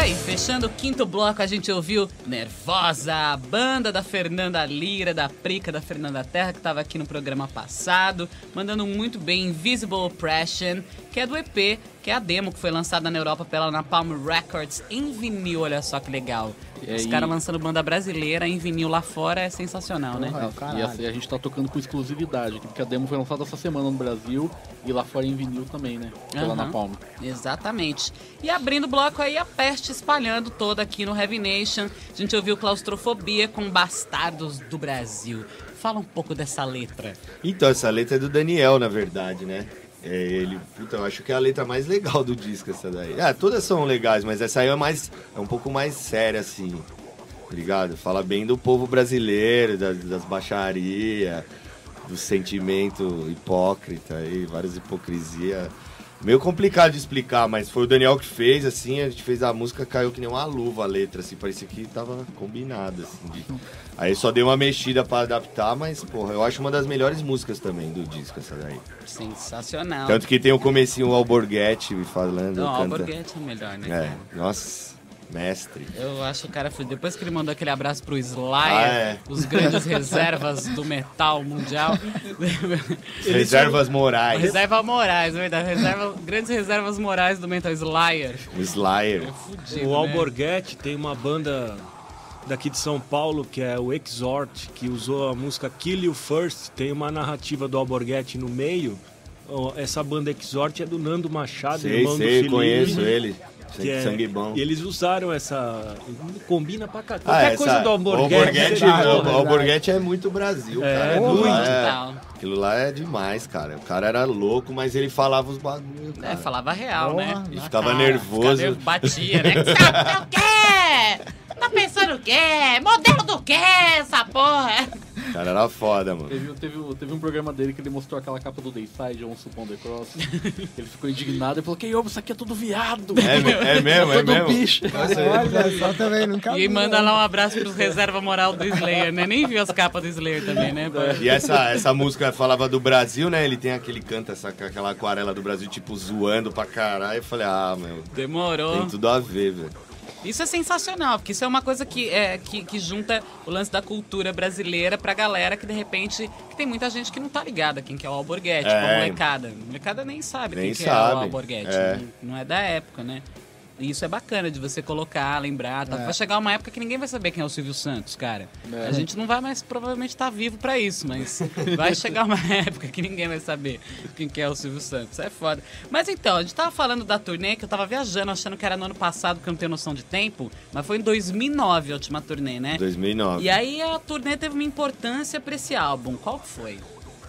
Tá aí, fechando o quinto bloco, a gente ouviu Nervosa, a banda da Fernanda Lira, da Prica da Fernanda Terra, que estava aqui no programa passado, mandando muito bem Invisible Oppression, que é do EP, que é a demo que foi lançada na Europa pela Napalm Records em vinil, olha só que legal. Os caras lançando banda brasileira em vinil lá fora é sensacional, né? E caralho. assim, a gente tá tocando com exclusividade, aqui, porque a demo foi lançada essa semana no Brasil e lá fora em vinil também, né? Pela Aham. Napalm. Exatamente. E abrindo o bloco aí, a peste espalhando toda aqui no Heavy Nation. A gente ouviu Claustrofobia com Bastardos do Brasil. Fala um pouco dessa letra. Então, essa letra é do Daniel, na verdade, né? É ele, puta, eu acho que é a letra mais legal do disco, essa daí. Ah, todas são legais, mas essa aí é mais. É um pouco mais séria, assim. Tá ligado? Fala bem do povo brasileiro, das, das baixarias, do sentimento hipócrita aí, várias hipocrisias. Meio complicado de explicar, mas foi o Daniel que fez, assim, a gente fez a música, caiu que nem uma luva a letra, assim, parecia que tava combinada, assim. Aí só dei uma mexida pra adaptar, mas, porra, eu acho uma das melhores músicas também do disco, essa daí. Sensacional. Tanto que tem o comecinho o Alborguete falando, Não, o canta. Alborguete é melhor, né? É, nossa, mestre. Eu acho que o cara foi. Depois que ele mandou aquele abraço pro Slayer, Ah, é. os grandes reservas do metal mundial. Reservas morais. Reserva morais, é verdade. Reserva, grandes reservas morais do metal Slayer. O Slayer. Fudido, O né? Alborguete tem uma banda daqui de São Paulo que é o Exhort, que usou a música Kill You First. Tem uma narrativa do Alborguete no meio. Essa banda Exhort é do Nando Machado, Sei, irmão do sei, conheço ele. Que é, Sangue bom. E eles usaram essa. Combina pra cá. Ah, Qualquer essa- coisa do Alborguete. O- né? o Alborguete é muito Brasil, É, cara. muito. Aquilo lá é-. Aquilo lá é demais, cara. O cara era louco, mas ele falava os bagulho, cara. É, falava real, Porra, né? E ficava cara. nervoso. Ficava- Batia, né? Sabe o quê? Tá pensando o quê? Modelo do quê, essa porra? O cara era foda, mano. Teve, teve, teve um programa dele que ele mostrou aquela capa do Dayside, Once Upon the Cross. ele ficou indignado e falou: Que ovo, isso aqui é tudo viado. É, é mesmo, é Todo mesmo. bicho. Olha só também, nunca E manda né? lá um abraço pros reserva moral do Slayer, né? Nem viu as capas do Slayer também, né? E essa, essa música falava do Brasil, né? Ele tem aquele canta, essa, aquela aquarela do Brasil, tipo, zoando pra caralho. Eu falei, ah, meu, Demorou. tem tudo a ver, velho. Isso é sensacional, porque isso é uma coisa que, é, que, que junta o lance da cultura brasileira pra galera que, de repente, que tem muita gente que não tá ligada quem que é o Alborguete, É. tipo a molecada. A molecada nem sabe Nem quem que é sabe, o Alborguete. é. Não, não é da época, né? E isso é bacana de você colocar, lembrar. Tá? É. Vai chegar uma época que ninguém vai saber quem é o Silvio Santos, cara. É. A gente não vai mais provavelmente estar vivo pra isso, mas vai chegar uma época que ninguém vai saber quem que é o Silvio Santos. É foda. Mas então, a gente tava falando da turnê que eu tava viajando, achando que era no ano passado, porque eu não tenho noção de tempo, mas foi em 2009 a última turnê, né? 2009. E aí a turnê teve uma importância pra esse álbum. Qual que foi?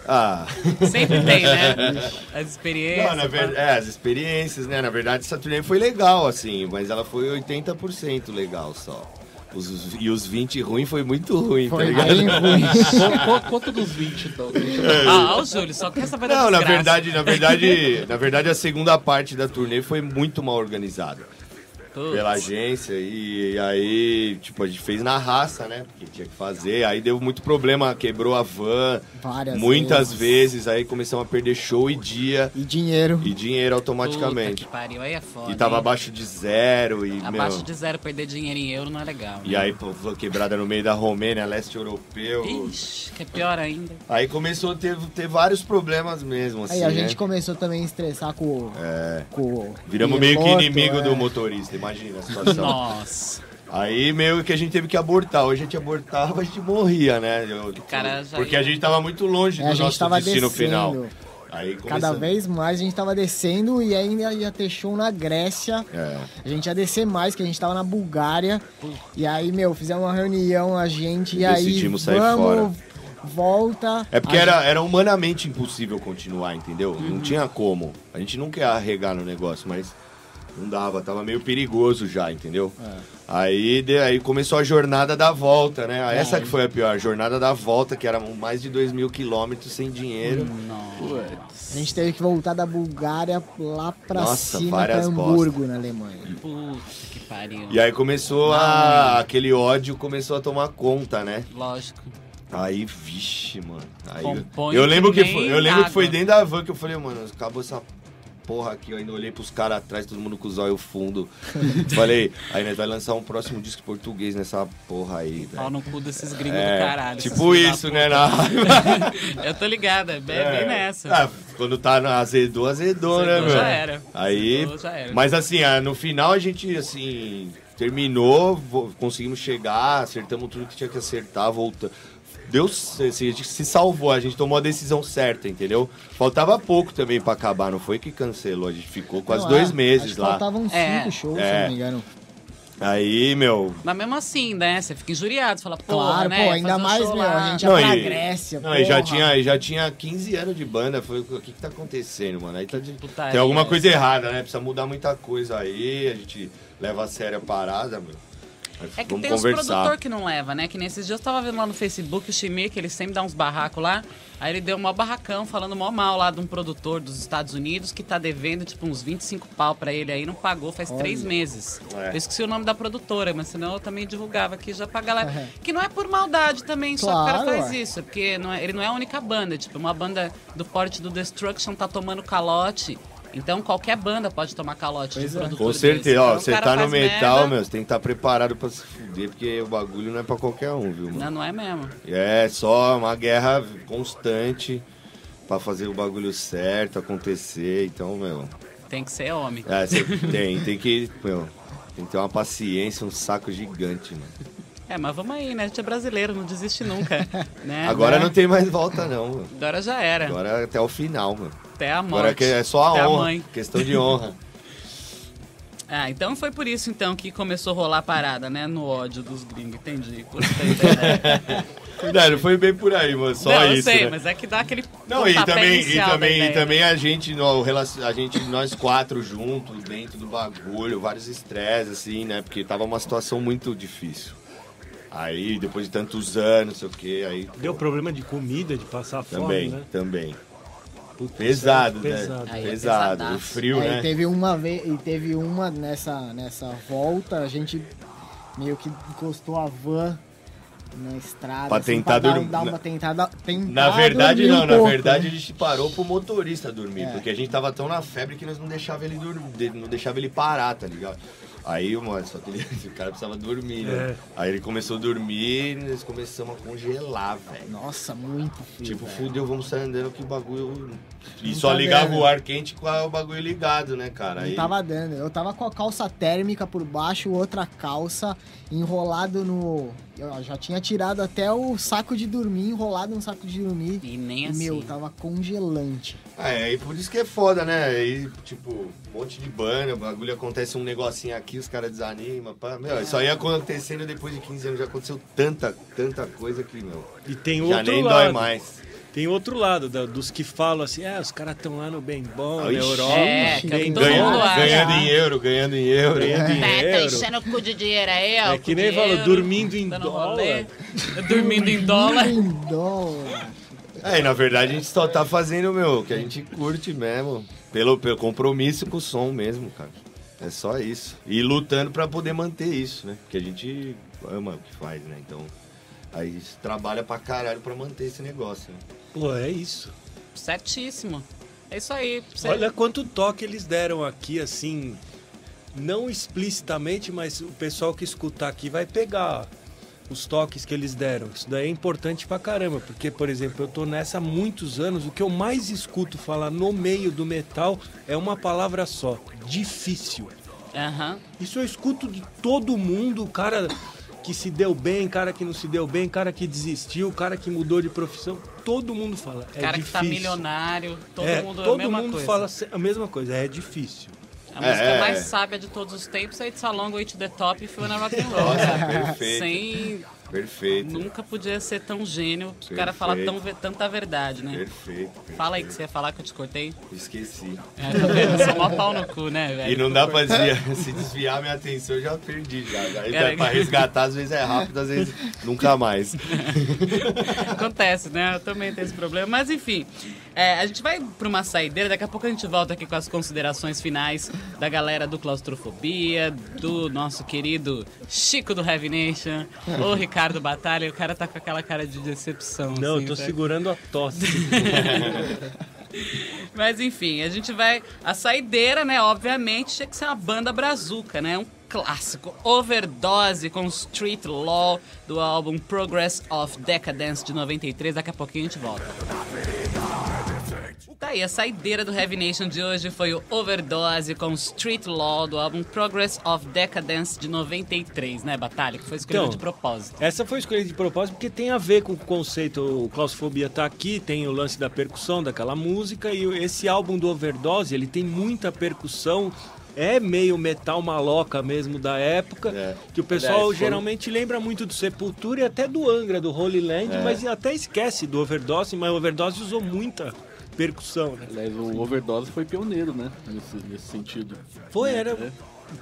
Ah. Sempre tem, né? As experiências. Não, na ver- é, as experiências, né? Na verdade, essa turnê foi legal, assim, mas ela foi 80% legal só. Os- e os 20 ruim foi muito ruim, Foi tá ligado? bem ruim. Conta dos 20, então. Ah, ó, o Júlio, só quer saber da Não, na desgraça. verdade, na verdade, na verdade a segunda parte da turnê foi muito mal organizada Putz. pela agência e, aí, tipo, a gente fez na raça, né? Porque tinha que fazer, aí deu muito problema, quebrou a van Várias muitas vezes. vezes, aí começamos a perder show e dia E dinheiro. e dinheiro Puta automaticamente. que pariu, aí é foda. E tava hein? abaixo de zero e, Abaixo meu, de zero perder dinheiro em euro não é legal. E aí, pô, van quebrada no meio da Romênia, leste europeu. Ixi, que é pior ainda. Aí começou a ter, ter vários problemas mesmo, assim, Aí a né? gente começou também a estressar com, É. com o Viramos meio que inimigo é. do motorista, imagina a situação. Nossa. Aí meio que a gente teve que abortar. Hoje a gente abortava, a gente morria, né? Eu- cara porque ia- a gente tava muito longe É, do a gente nosso tava destino descendo. final. Aí Cada vez mais a gente tava descendo e ainda ia ter show na Grécia. É. A gente ia descer mais, que a gente tava na Bulgária. E aí, meu, fizemos uma reunião, a gente, e aí. Decidimos sair vamos, fora. Volta. É porque era, era humanamente impossível continuar, entendeu? Uhum. Não tinha como. A gente não quer arregar no negócio, mas não dava, tava meio perigoso já, entendeu? É. Aí, de- aí começou a jornada da volta, né? É. Essa que foi a pior, a jornada da volta, que era mais de 2 mil quilômetros sem dinheiro. A gente teve que voltar da Bulgária lá pra Nossa, cima, pra várias Hamburgo, na Alemanha. Puta que pariu. E aí começou a. aquele ódio começou a tomar conta, né? Lógico. Aí, vixe, mano. Aí, Compõe eu lembro que que foi, eu lembro que foi dentro da van que eu falei, mano, acabou essa porra aqui, eu ainda olhei pros caras atrás, todo mundo com os olhos fundo. Falei, aí nós vai lançar um próximo disco português nessa porra aí, Pau no cu desses gringos É, do caralho. tipo isso, né? Na... Eu tô ligada, é bem, bem nessa. Ah, quando tá no azedou, azedou, né, meu? já era. Aí, Azedou, já era. mas assim, ah, no final a gente, assim, terminou, conseguimos chegar, acertamos tudo que tinha que acertar, voltamos. Deus, assim, a gente se salvou, a gente tomou a decisão certa, entendeu? Faltava pouco também pra acabar, não foi que cancelou, a gente ficou quase Não, dois é, meses lá. Faltavam cinco É. shows, É. se não me engano. Aí, meu, Mas mesmo assim, né? Você fica injuriado, você fala, porra, Claro, né? pô, ainda um mais, meu, lá. a gente Não, ia pra e- Grécia, Não, e já porra. tinha, já tinha 15 anos de banda. Foi o que que tá acontecendo, mano? Aí tá de- putaria tem alguma essa. coisa errada, né? Precisa mudar muita coisa aí. A gente leva a sério a parada, meu. Mas É que tem uns conversar. produtor que não leva, né? Que nesses dias eu tava vendo lá no Facebook o Chimê, que ele sempre dá uns barracos lá. Aí ele deu um barracão falando mó mal lá de um produtor dos Estados Unidos que tá devendo tipo uns 25 pau pra ele aí, não pagou faz três meses. É. Eu esqueci o nome da produtora, mas senão eu também divulgava aqui já pra galera. É. Que não é por maldade também, só que o cara Claro, faz ué. isso. É porque não é- ele não é a única banda. Tipo, uma banda do porte do Destruction tá tomando calote. Então qualquer banda pode tomar calote Pois de é. Com desse. certeza, ó, Então, o você tá no metal, merda. meu, você tem que estar preparado pra se fuder, porque o bagulho não é pra qualquer um, viu, mano? Não, não é mesmo. É só uma guerra constante pra fazer o bagulho certo acontecer, então, meu. Tem que ser homem. É, você tem, tem que, meu, tem que ter uma paciência, um saco gigante, mano. É, mas vamos aí, né? A gente é brasileiro, não desiste nunca. né? Agora Né? não tem mais volta, não, mano. Agora já era. Agora até o final, mano. Até a morte. Agora que é só a Até honra, mãe. questão de honra. Ah, então foi por isso então que começou a rolar a parada, né? No ódio dos gringos. Entendi. Não, não foi bem por aí, mano, só não, eu isso, sei, né? mas é que dá aquele Não, e também, e também, e também a gente, a gente, nós quatro juntos, dentro do bagulho, vários estresses, assim, né? Porque tava uma situação muito difícil. Aí, depois de tantos anos, sei o quê, aí. Deu problema de comida, de passar fome, Também, né? também. Puta, Pesado, é né? pesado. Aí é Pesado. O frio, É, né? e teve uma vez, e teve uma nessa, nessa volta, a gente meio que encostou a van na estrada. Pra assim, tentar dar, dormir. dar uma tentada. Tentar Na verdade, dormir não. um na pouco, verdade, né? a gente parou pro motorista dormir. É. Porque a gente tava tão na febre que nós não deixava ele dormir, não deixava ele parar, tá ligado? Aí, mano, só que ele- o cara precisava dormir, né? É. Aí ele começou a dormir e nós começamos a congelar, velho. Nossa, muito frio. Tipo, velho. fudeu, vamos sair andando que o bagulho. E Não só tá ligava dando. o ar quente com o bagulho ligado, né, cara? Não Aí, tava dando. Eu tava com a calça térmica por baixo, outra calça enrolado no. Eu já tinha tirado até o saco de dormir, enrolado no saco de dormir. E nem E, assim. meu, tava congelante. Ah, é, e por isso que é foda, né? Aí, tipo, um monte de banda, o bagulho acontece um negocinho aqui, os caras desanimam. Pá. Meu, isso aí acontecendo depois de 15 anos, já aconteceu tanta, tanta coisa que, meu, E tem já outro nem lado. dói mais. Tem outro lado da- dos que falam assim, ah, os caras estão lá no bem bom, na. Europa, É, é bem todo Ganha- mundo bom, acha. ganhando em euro, ganhando em euro. ganhando É, tá dinheiro. enchendo o cu de dinheiro aí, ó. É que nem fala, dormindo em dólar. Dormindo em dólar. Em dólar. É, e na verdade a gente só tá fazendo, meu, o que a gente curte mesmo. Pelo, pelo compromisso com o som mesmo, cara. É só isso. E lutando pra poder manter isso, né? Porque a gente ama o que faz, né? Então, aí trabalha pra caralho pra manter esse negócio. Né? Pô, é isso. Certíssimo. É isso aí. Você- Olha quanto toque eles deram aqui, assim, não explicitamente, mas o pessoal que escutar aqui vai pegar os toques que eles deram. Isso daí é importante pra caramba, porque, por exemplo, eu tô nessa há muitos anos, o que eu mais escuto falar no meio do metal é uma palavra só, difícil. Aham. Isso eu escuto de todo mundo, cara que se deu bem, cara que não se deu bem, cara que desistiu, cara que mudou de profissão, todo mundo fala, é cara difícil. que tá milionário, todo É, mundo é a todo mesma mundo coisa. fala a mesma coisa, é difícil. A música É. mais sábia de todos os tempos é It's a Long Way to the Top e Feel na Rock and Roll. Nossa, perfeito. Sem... Perfeito. Nunca podia ser tão gênio, o cara fala Perfeito. tão, tanta verdade, né? Perfeito, perfeito. Fala aí que você ia falar que eu te cortei. Esqueci. É, tá vendo? Eu sou mó pau no cu, né, velho? E não dá pra desviar, se desviar minha atenção, eu já perdi já. Aí Cara, pra resgatar, às vezes é rápido, às vezes nunca mais. Acontece, né? Eu também tenho esse problema. Mas enfim, é, a gente vai pra uma saideira. Daqui a pouco a gente volta aqui com as considerações finais da galera do Claustrofobia, do nosso querido Chico do Heavy Nation, o Ricardo Batalha. O cara tá com aquela cara de decepção. Não, assim, eu tô tá? segurando a tosse. Mas enfim, a gente vai. A saideira, né? Obviamente, tinha que ser uma banda brazuca, né? Um clássico. Overdose com Street Law do álbum Progress of Decadence de 93. Daqui a pouquinho a gente volta. Tá aí, a saideira do Heavy Nation de hoje foi o Overdose com Street Law do álbum Progress of Decadence de 93, né, Batalha? Que foi escolhido Então, de propósito. Essa foi escolhida de propósito porque tem a ver com o conceito, o claustrofobia tá aqui, tem o lance da percussão daquela música e esse álbum do Overdose, ele tem muita percussão, é meio metal maloca mesmo da época, É. que o pessoal Aliás, foram- geralmente lembra muito do Sepultura e até do Angra, do Holy Land, É. mas até esquece do Overdose, mas o Overdose usou muita percussão, né? Aliás, o Overdose foi pioneiro, né? Nesse, nesse sentido. Foi, É, era... é.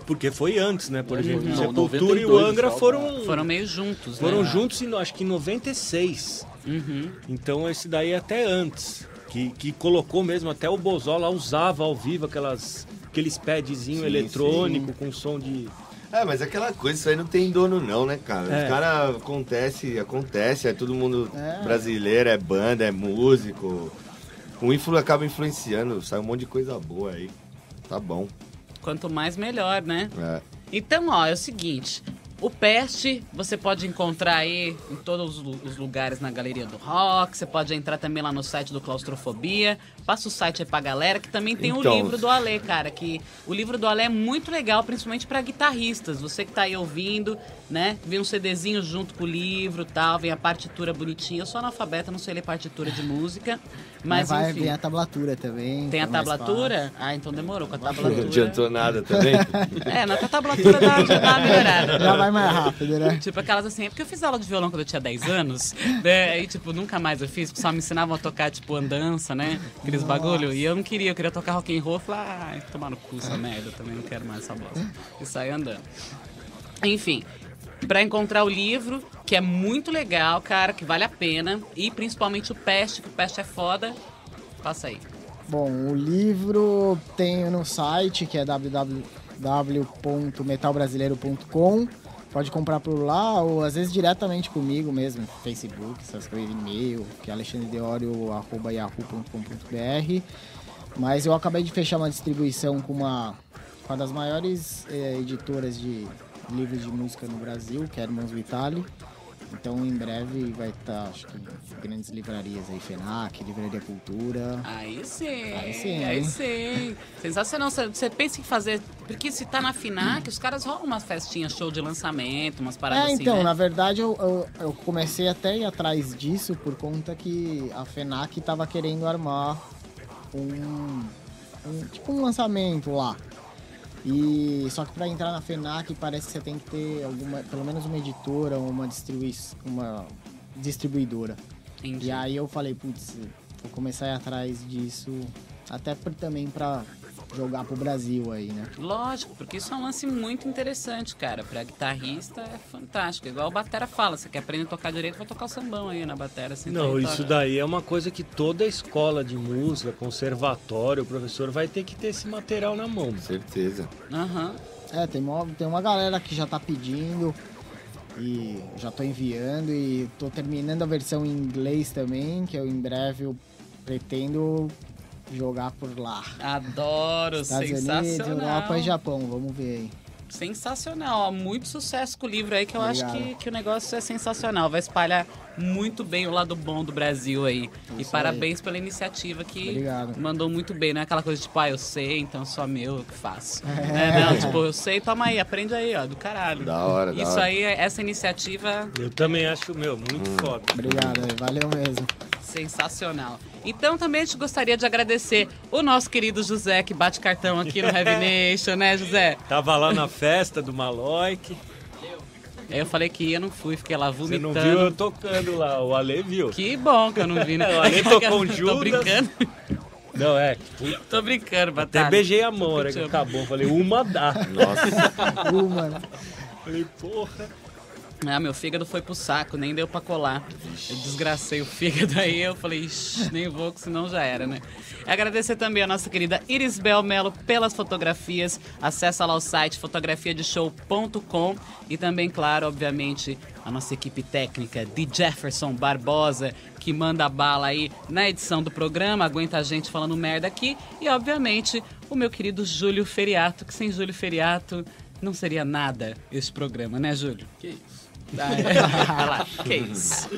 Porque foi antes, né? Por exemplo, o não, Sepultura e o 92 Angra foram... Foram meio juntos, Foram né? juntos, em, acho que em 96. Uhum. Então esse daí é até antes. Que, que colocou mesmo, até o Bozola usava ao vivo aquelas, aqueles padzinho Sim, eletrônico com som de. É, mas aquela coisa, isso aí não tem dono não, né, cara? É. Os caras acontece, acontece, é todo mundo É. brasileiro, é banda, é músico. O influ acaba influenciando, sai um monte de coisa boa aí. Tá bom. Quanto mais, melhor, né? É. Então, ó, é o seguinte. O Peste você pode encontrar aí em todos os lu- os lugares na Galeria do Rock. Você pode entrar também lá no site do Claustrofobia. Passa o site aí pra galera, que também tem o Então. livro do Alê, cara. Que o livro do Alê é muito legal, principalmente pra guitarristas. Você que tá aí ouvindo, né? Vem um CDzinho junto com o livro e tal. Vem a partitura bonitinha. Eu sou analfabeta, não sei ler partitura de música. Mas, vai enfim. a tablatura também. Tem a é mais tablatura? Ah, então demorou. Com a Não tablatura. adiantou nada também. É, na tablatura dá, já dá uma melhorada. Já vai mais rápido, né? Tipo, aquelas assim, é porque eu fiz aula de violão quando eu tinha 10 anos, né? Aí, tipo, nunca mais eu fiz, só me ensinavam a tocar, tipo, andança, né? Aqueles bagulho. E eu não queria, eu queria tocar rock and roll. Eu falei, ah, tomar no cu essa merda, eu também não quero mais essa bosta. E saí andando. Enfim, pra encontrar o livro, que é muito legal, cara, que vale a pena. E principalmente o Peste, que o Peste é foda. Passa aí. Bom, o livro tem no site que é www.metalbrasileiro.com. Pode comprar por lá ou às vezes diretamente comigo mesmo, Facebook, essas coisas, e-mail, que é alexandredeorio.yahoo.com.br. Mas eu acabei de fechar uma distribuição com uma, uma das maiores eh, editoras de livros de música no Brasil, que é Irmãos Vitali. Então em breve vai estar, acho que, grandes livrarias aí, FENAC, Livraria Cultura. Aí sim, Aí sim, aí sim. Sensacional. Você- pensa em fazer. Porque se tá na FINAC, os caras rolam umas festinhas, show de lançamento, umas paradas É, assim. então, né? na verdade eu, eu, eu comecei até a ir atrás disso por conta que a FENAC estava querendo armar um, um- tipo um lançamento lá. E só que para entrar na FENAC parece que você tem que ter alguma, pelo menos uma editora ou uma, distribui, uma distribuidora. Entendi. E aí eu falei, putz, vou começar a ir atrás disso, até por, também para jogar pro Brasil aí, né? Lógico, porque isso é um lance muito interessante, cara. Pra guitarrista é fantástico. Igual o Batera fala, você quer aprender a tocar direito, vai tocar o sambão aí na Batera. Assim, Não, tá- isso daí é uma coisa que toda escola de música, conservatório, o professor vai ter que ter esse material na mão. Certeza. Aham. É, tem uma, tem uma galera que já tá pedindo e já tô enviando e tô terminando a versão em inglês também, que eu em breve eu pretendo jogar por lá. Adoro, Estados Unidos, sensacional. Europa e Japão, vamos ver aí. Sensacional, ó. muito sucesso com o livro aí, que eu acho Obrigado. que, que o negócio é sensacional. Vai espalhar muito bem o lado bom do Brasil aí. e Isso parabéns pela iniciativa que Obrigado. mandou muito bem, não é aquela coisa tipo, ah, eu sei, então só meu eu que faço. É, não, tipo, eu sei, toma aí, aprende aí, ó, do caralho. Da hora, da Isso hora. aí, essa iniciativa Eu também acho, meu, muito foda. Obrigado, aí, valeu mesmo. sensacional. Então também a gente gostaria de agradecer o nosso querido José, que bate cartão aqui no Heavy Nation, né, José? Tava lá na festa do Maloik. Aí eu falei que ia, não fui, fiquei lá Você vomitando. não viu eu tocando lá, o Ale viu. Que bom que eu não vi, né? O Ale tocou um Tô Judas. brincando, Não, é. tô brincando, Até Batalha. beijei a mão, amo. acabou. Falei, uma dá. Nossa. Uma, né? Falei, porra. Ah, meu fígado foi pro saco, nem deu pra colar. Eu desgracei o fígado aí, eu falei, nem vou, que senão já era, né? Agradecer também a nossa querida Iris Bel Melo pelas fotografias. Acesse lá o site fotografiadeshow.com e também, claro, obviamente, a nossa equipe técnica de Jefferson Barbosa, que manda bala aí na edição do programa, aguenta a gente falando merda aqui. E, obviamente, o meu querido Júlio Feriato, que sem Júlio Feriato não seria nada esse programa, né, Júlio? Que isso? Ah, é. Olha lá, que isso.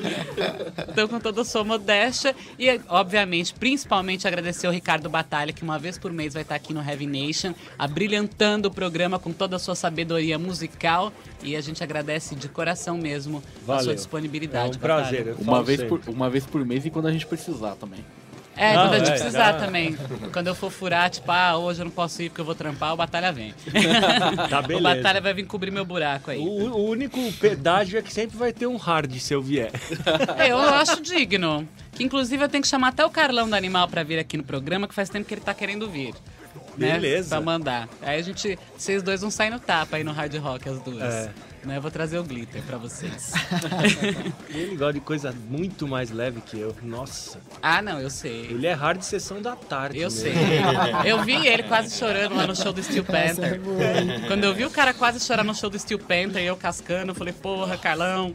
Então, com toda a sua modéstia e, obviamente, principalmente agradecer ao Ricardo Batalha, que uma vez por mês vai estar aqui no Heavy Nation, abrilhantando o programa com toda a sua sabedoria musical. E a gente agradece de coração mesmo a Valeu. sua disponibilidade. É um prazer. Uma vez, sempre. por, uma vez por mês e quando a gente precisar também. É, Não, quando a gente é, precisar também. Quando eu for furar, tipo, ah, hoje eu não posso ir porque eu vou trampar, o Batalha vem. Tá o beleza. Batalha vai vir cobrir meu buraco aí. O, o único pedágio é que sempre vai ter um hard se eu vier. É, Eu acho digno. Que inclusive eu tenho que chamar até o Carlão do Animal pra vir aqui no programa, que faz tempo que ele tá querendo vir. Né? Beleza. Pra mandar. Aí a gente. Vocês dois vão sair no tapa aí no hard rock, as duas. É. Né? Eu vou trazer o glitter pra vocês. Ele gosta de coisa muito mais leve que eu. Nossa. ah, não, eu sei. Ele é hard sessão da tarde. Eu mesmo. sei. Eu vi ele quase chorando lá no show do Steel é Panther. Quando eu vi o cara quase chorar no show do Steel Panther e eu cascando, eu falei, porra, Carlão,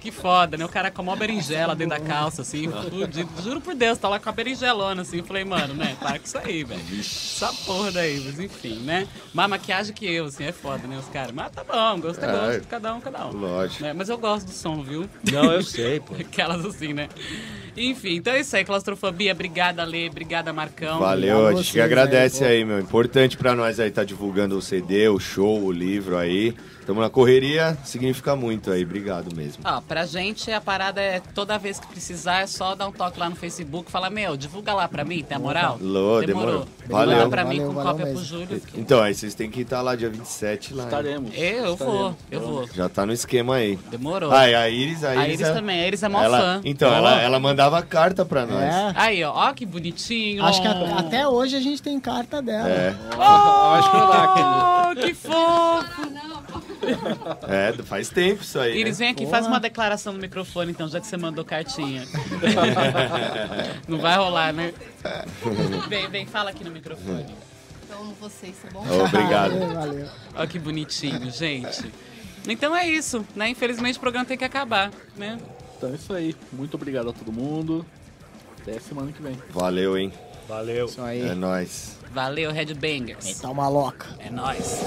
que foda, né? O cara com a maior berinjela dentro da calça, assim, fudido. Juro por Deus, tá lá com a berinjelona, assim. Eu falei, mano, né? Para com isso aí, velho. Essa porra daí, mas enfim, né? Mais maquiagem que eu, assim, é foda, né? Os caras. Mas tá bom, gosto é É. gosto, cada um, cada um. Lógico. Né? Mas eu gosto do som, viu? Não, eu sei, pô. Aquelas assim, né? Enfim, então é isso aí, claustrofobia. Obrigada, Lê. Obrigada, Valeu, Marcão. a Obrigado gente que agradece aí, aí, meu. Importante pra nós aí tá divulgando o CD, o show, o livro aí. Tamo na correria, significa muito aí. Obrigado mesmo. Ó, pra gente a parada é toda vez que precisar é só dar um toque lá no Facebook e falar, meu, divulga lá pra mim, tem a moral? Alô, demorou. Divulga lá Valeu. pra mim Valeu, com valeu cópia pro mesmo. Júlio. Então, aí vocês têm que estar lá dia 27 lá. Estaremos. Eu, eu vou, eu vou. Já tá no esquema aí. Demorou. Ah, e a Iris, a Iris, a Iris é- também, a Iris é mó ela, fã. Então, ela, ela mandava carta pra nós. É. Aí, ó, ó que bonitinho. Acho que a- até hoje a gente tem carta dela. É, Acho que lá, Oh, que fofo! é, faz tempo isso aí. Iris, né? vem aqui, Porra. faz uma declaração no microfone, então, já que você mandou cartinha. Não vai rolar, né? Vem, vem, fala aqui no microfone. Então vocês, tá bom? Obrigado. Valeu, valeu. Olha que bonitinho, gente. Então é isso, né? Infelizmente o programa tem que acabar, né? Então é isso aí. Muito obrigado a todo mundo. Até semana que vem. Valeu, hein? Valeu. Isso aí. É nóis. Valeu, Headbangers. Tá uma louca. É nóis.